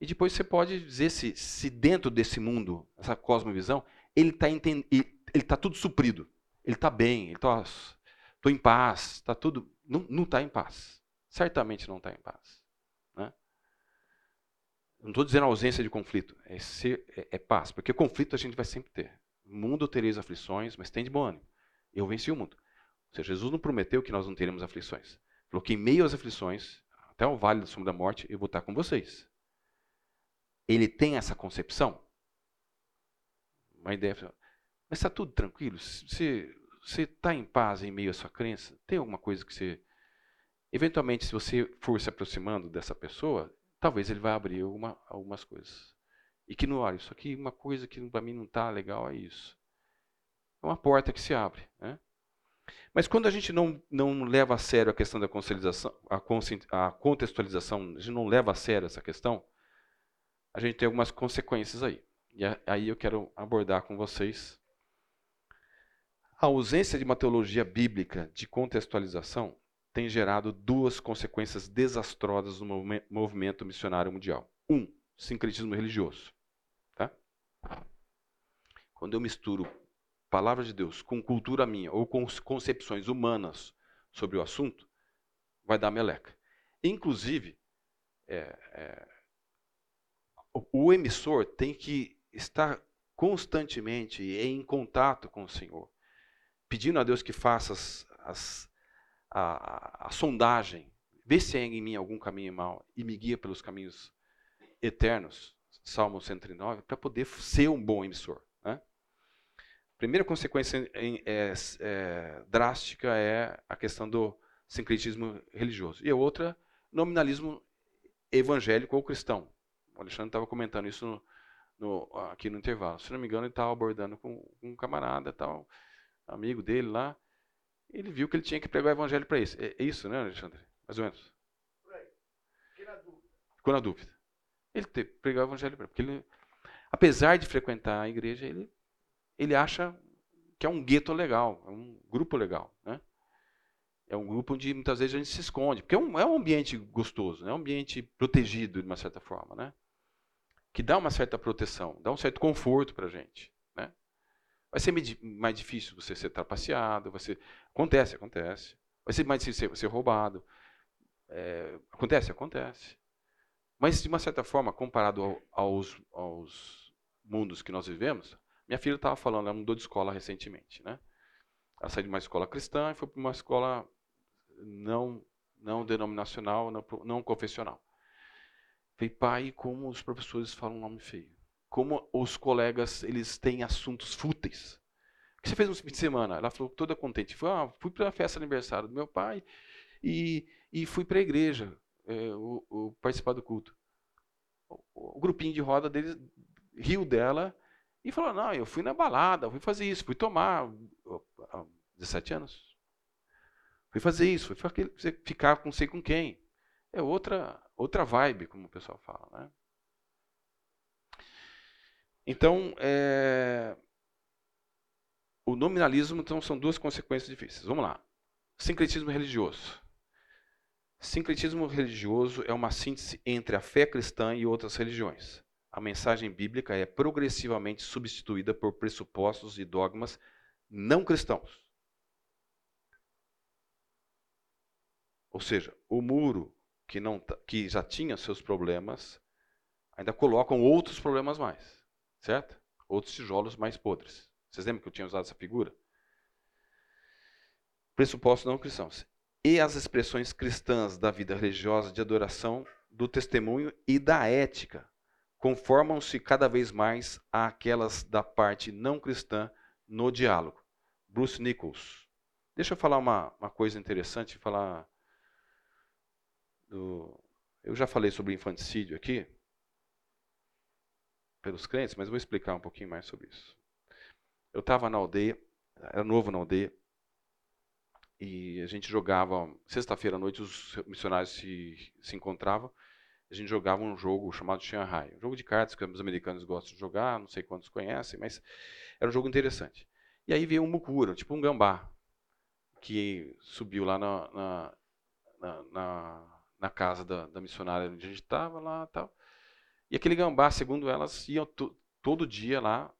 E depois você pode dizer se, se dentro desse mundo, essa cosmovisão, ele está ele tá tudo suprido. Ele está bem, ele está em paz, está tudo. Não está em paz. Certamente não está em paz. Né? Não estou dizendo ausência de conflito, é, ser, é, é, paz, porque conflito a gente vai sempre ter. No mundo tereis aflições, mas tem de bom ânimo. Eu venci o mundo. Ou seja, Jesus não prometeu que nós não teremos aflições. Falou que em meio às aflições, até o vale da sombra da morte, eu vou estar com vocês ele tem essa concepção? Uma ideia. Mas está tudo tranquilo? Você está em paz em meio à sua crença? Tem alguma coisa que você. Eventualmente, se você for se aproximando dessa pessoa, talvez ele vai abrir alguma, algumas coisas. E que não, olha, isso aqui, uma coisa que para mim não está legal é isso. É uma porta que se abre. Né? Mas quando a gente não, não leva a sério a questão da a, a contextualização, a gente não leva a sério essa questão, a gente tem algumas consequências aí. E aí eu quero abordar com vocês. A ausência de uma teologia bíblica de contextualização tem gerado duas consequências desastrosas no movimento missionário mundial. Um, sincretismo religioso. Tá? Quando eu misturo palavra de Deus com cultura minha ou com concepções humanas sobre o assunto, vai dar meleca. Inclusive, é, é, o emissor tem que estar constantemente em contato com o Senhor, pedindo a Deus que faça as, as, a, a, sondagem, vê se há em mim algum caminho mau e me guia pelos caminhos eternos, Salmo 109, para poder ser um bom emissor. Né? Primeira consequência é, é, drástica é a questão do sincretismo religioso. E a outra, nominalismo evangélico ou cristão. O Alexandre estava comentando isso no, no, aqui no intervalo. Se não me engano, ele estava abordando com, com, um camarada, tal, amigo dele lá. Ele viu que ele tinha que pregar o evangelho para isso. É, é, isso, né, Alexandre? Mais ou menos. Ficou na dúvida. Ficou na dúvida. Ele teve que pregar o evangelho para ele. Porque ele, apesar de frequentar a igreja, ele, ele acha que é um gueto legal, é um grupo legal, né? É um grupo onde muitas vezes a gente se esconde, porque é um, é um ambiente gostoso, né? é um ambiente protegido de uma certa forma, né? que dá uma certa proteção, dá um certo conforto para a gente. Vai ser mais difícil você ser trapaceado, você acontece, acontece. Vai ser mais difícil ser, ser roubado. É, acontece, acontece. Mas, de uma certa forma, comparado ao, aos, aos mundos que nós vivemos, minha filha estava falando, ela mudou de escola recentemente. Né? Ela saiu de uma escola cristã e foi para uma escola não, não denominacional, não, não confessional. Falei, pai, como os professores falam um nome feio. Como os colegas eles têm assuntos fúteis. O que você fez no fim de semana? Ela falou toda contente. Ah, fui para a festa aniversário do meu pai e, e fui para a igreja é, o, o, participar do culto. O, o, grupinho de roda deles riu dela e falou: Não, eu fui na balada, fui fazer isso, fui tomar. 17 anos. Fui fazer isso, fui ficar com sei com quem. É outra, outra vibe, como o pessoal fala. Né? Então, é, o nominalismo então, são duas consequências difíceis. Vamos lá. Sincretismo religioso. Sincretismo religioso é uma síntese entre a fé cristã e outras religiões. A mensagem bíblica é progressivamente substituída por pressupostos e dogmas não cristãos. Ou seja, o muro que, não, que já tinha seus problemas, ainda colocam outros problemas mais, certo? Outros tijolos mais podres. Vocês lembram que eu tinha usado essa figura? Pressupostos não cristãos. E as expressões cristãs da vida religiosa de adoração, do testemunho e da ética conformam-se cada vez mais àquelas da parte não cristã no diálogo. Bruce Nichols. Deixa eu falar uma, uma coisa interessante, falar do, eu já falei sobre infanticídio aqui, pelos crentes, mas vou explicar um pouquinho mais sobre isso. Eu estava na aldeia, era novo na aldeia, e a gente jogava, sexta-feira à noite os missionários se, se encontravam, a gente jogava um jogo chamado Shanghai, um jogo de cartas que os americanos gostam de jogar, não sei quantos conhecem, mas era um jogo interessante. E aí veio um mucura, tipo um gambá, que subiu lá na, na, na, na casa da, da missionária onde a gente estava lá tal. E aquele gambá, segundo elas, iam todo dia lá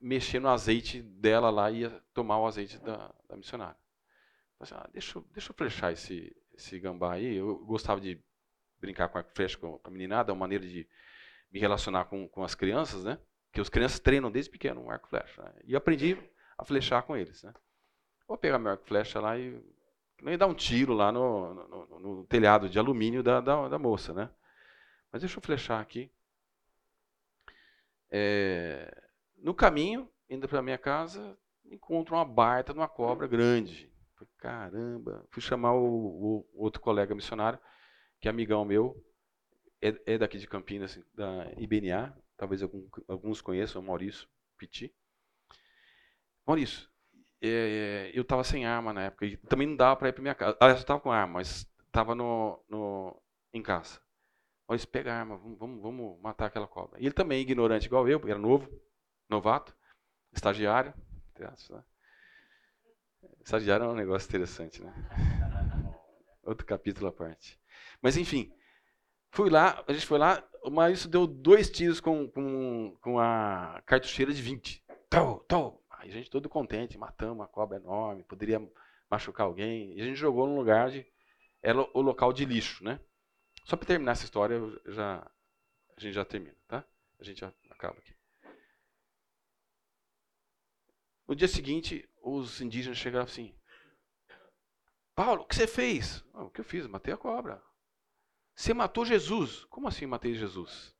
mexer no azeite dela lá ia tomar o azeite da, da missionária. Assim, ah, deixa, deixa eu flechar esse, esse gambá aí. Eu gostava de brincar com a flecha com a meninada, é uma maneira de me relacionar com, com as crianças, né? Que os crianças treinam desde pequeno um arco e flecha. Né? E aprendi a flechar com eles, né? Vou pegar meu arco e flecha lá e não ia dar um tiro lá no, no, no telhado de alumínio da, da, da, moça, né? Mas deixa eu flechar aqui. É, no caminho, indo para minha casa, encontro uma barta de uma cobra grande. Caramba, fui chamar o, o, outro colega missionário, que é amigão meu, é, é daqui de Campinas, da IBNA, talvez algum, alguns conheçam, o Maurício Piti. Maurício, é, eu estava sem arma na época. E também não dava para ir para minha casa. Aliás, eu estava com arma, mas estava no, no, em casa. Olha, pega a arma, vamos, vamos, matar aquela cobra. E ele também, ignorante igual eu, era novo, novato, estagiário. Né? Estagiário é um negócio interessante, né? Outro capítulo à parte. Mas enfim, fui lá, a gente foi lá, o Maurício deu dois tiros com, com, com a cartucheira de 20. Tô, tô, Aí a gente todo contente, matamos uma cobra enorme, poderia machucar alguém. E a gente jogou num lugar de. Era o local de lixo, né? Só para terminar essa história, já, a gente já termina, tá? A gente já acaba aqui. No dia seguinte, os indígenas chegaram assim: Paulo, o que você fez? Oh, o que eu fiz? Matei a cobra. Você matou Jesus. Como assim matei Jesus?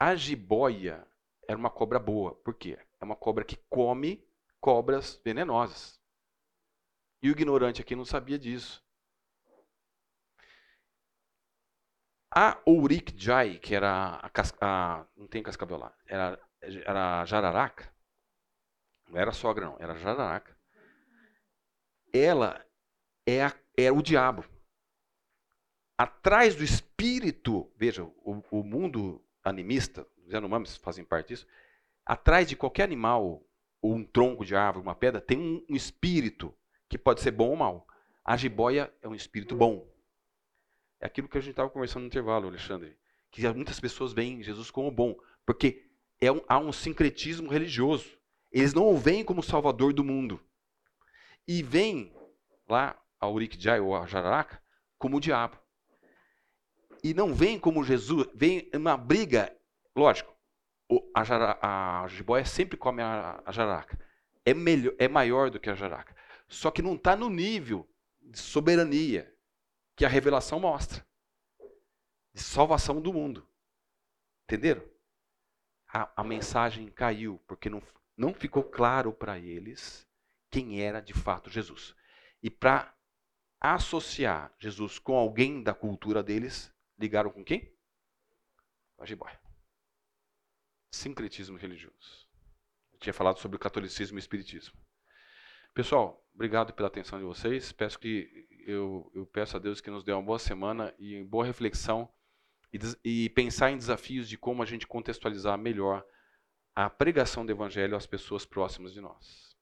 A jiboia era uma cobra boa. Por quê? É uma cobra que come cobras venenosas. E o ignorante aqui não sabia disso. A Ourik Jai, que era a, a, não tem cascavel lá, era, era a jararaca, não era sogra não, era jararaca. Ela é, a, é o diabo. Atrás do espírito, veja, o, o mundo animista, os Yanomamis fazem parte disso, atrás de qualquer animal, ou um tronco de árvore, uma pedra, tem um, um espírito que pode ser bom ou mal. A jiboia é um espírito bom. É aquilo que a gente estava conversando no intervalo, Alexandre. Que muitas pessoas veem Jesus como bom, porque é um, há um sincretismo religioso. Eles não o veem como salvador do mundo. E veem lá a Urikjai ou a Jararaca como o diabo. e não vem como Jesus, vem uma briga, lógico, a, jara, a jiboia sempre come a, a jararaca. É, melhor, é maior do que a jararaca. Só que não está no nível de soberania que a revelação mostra. De salvação do mundo. Entenderam? A, a mensagem caiu, porque não, não ficou claro para eles quem era de fato Jesus. E para associar Jesus com alguém da cultura deles, ligaram com quem? Com a jiboia. Sincretismo religioso. Eu tinha falado sobre o catolicismo e o espiritismo. Pessoal, obrigado pela atenção de vocês. Peço que eu, eu peço a Deus que nos dê uma boa semana e boa reflexão e, e pensar em desafios de como a gente contextualizar melhor a pregação do evangelho às pessoas próximas de nós.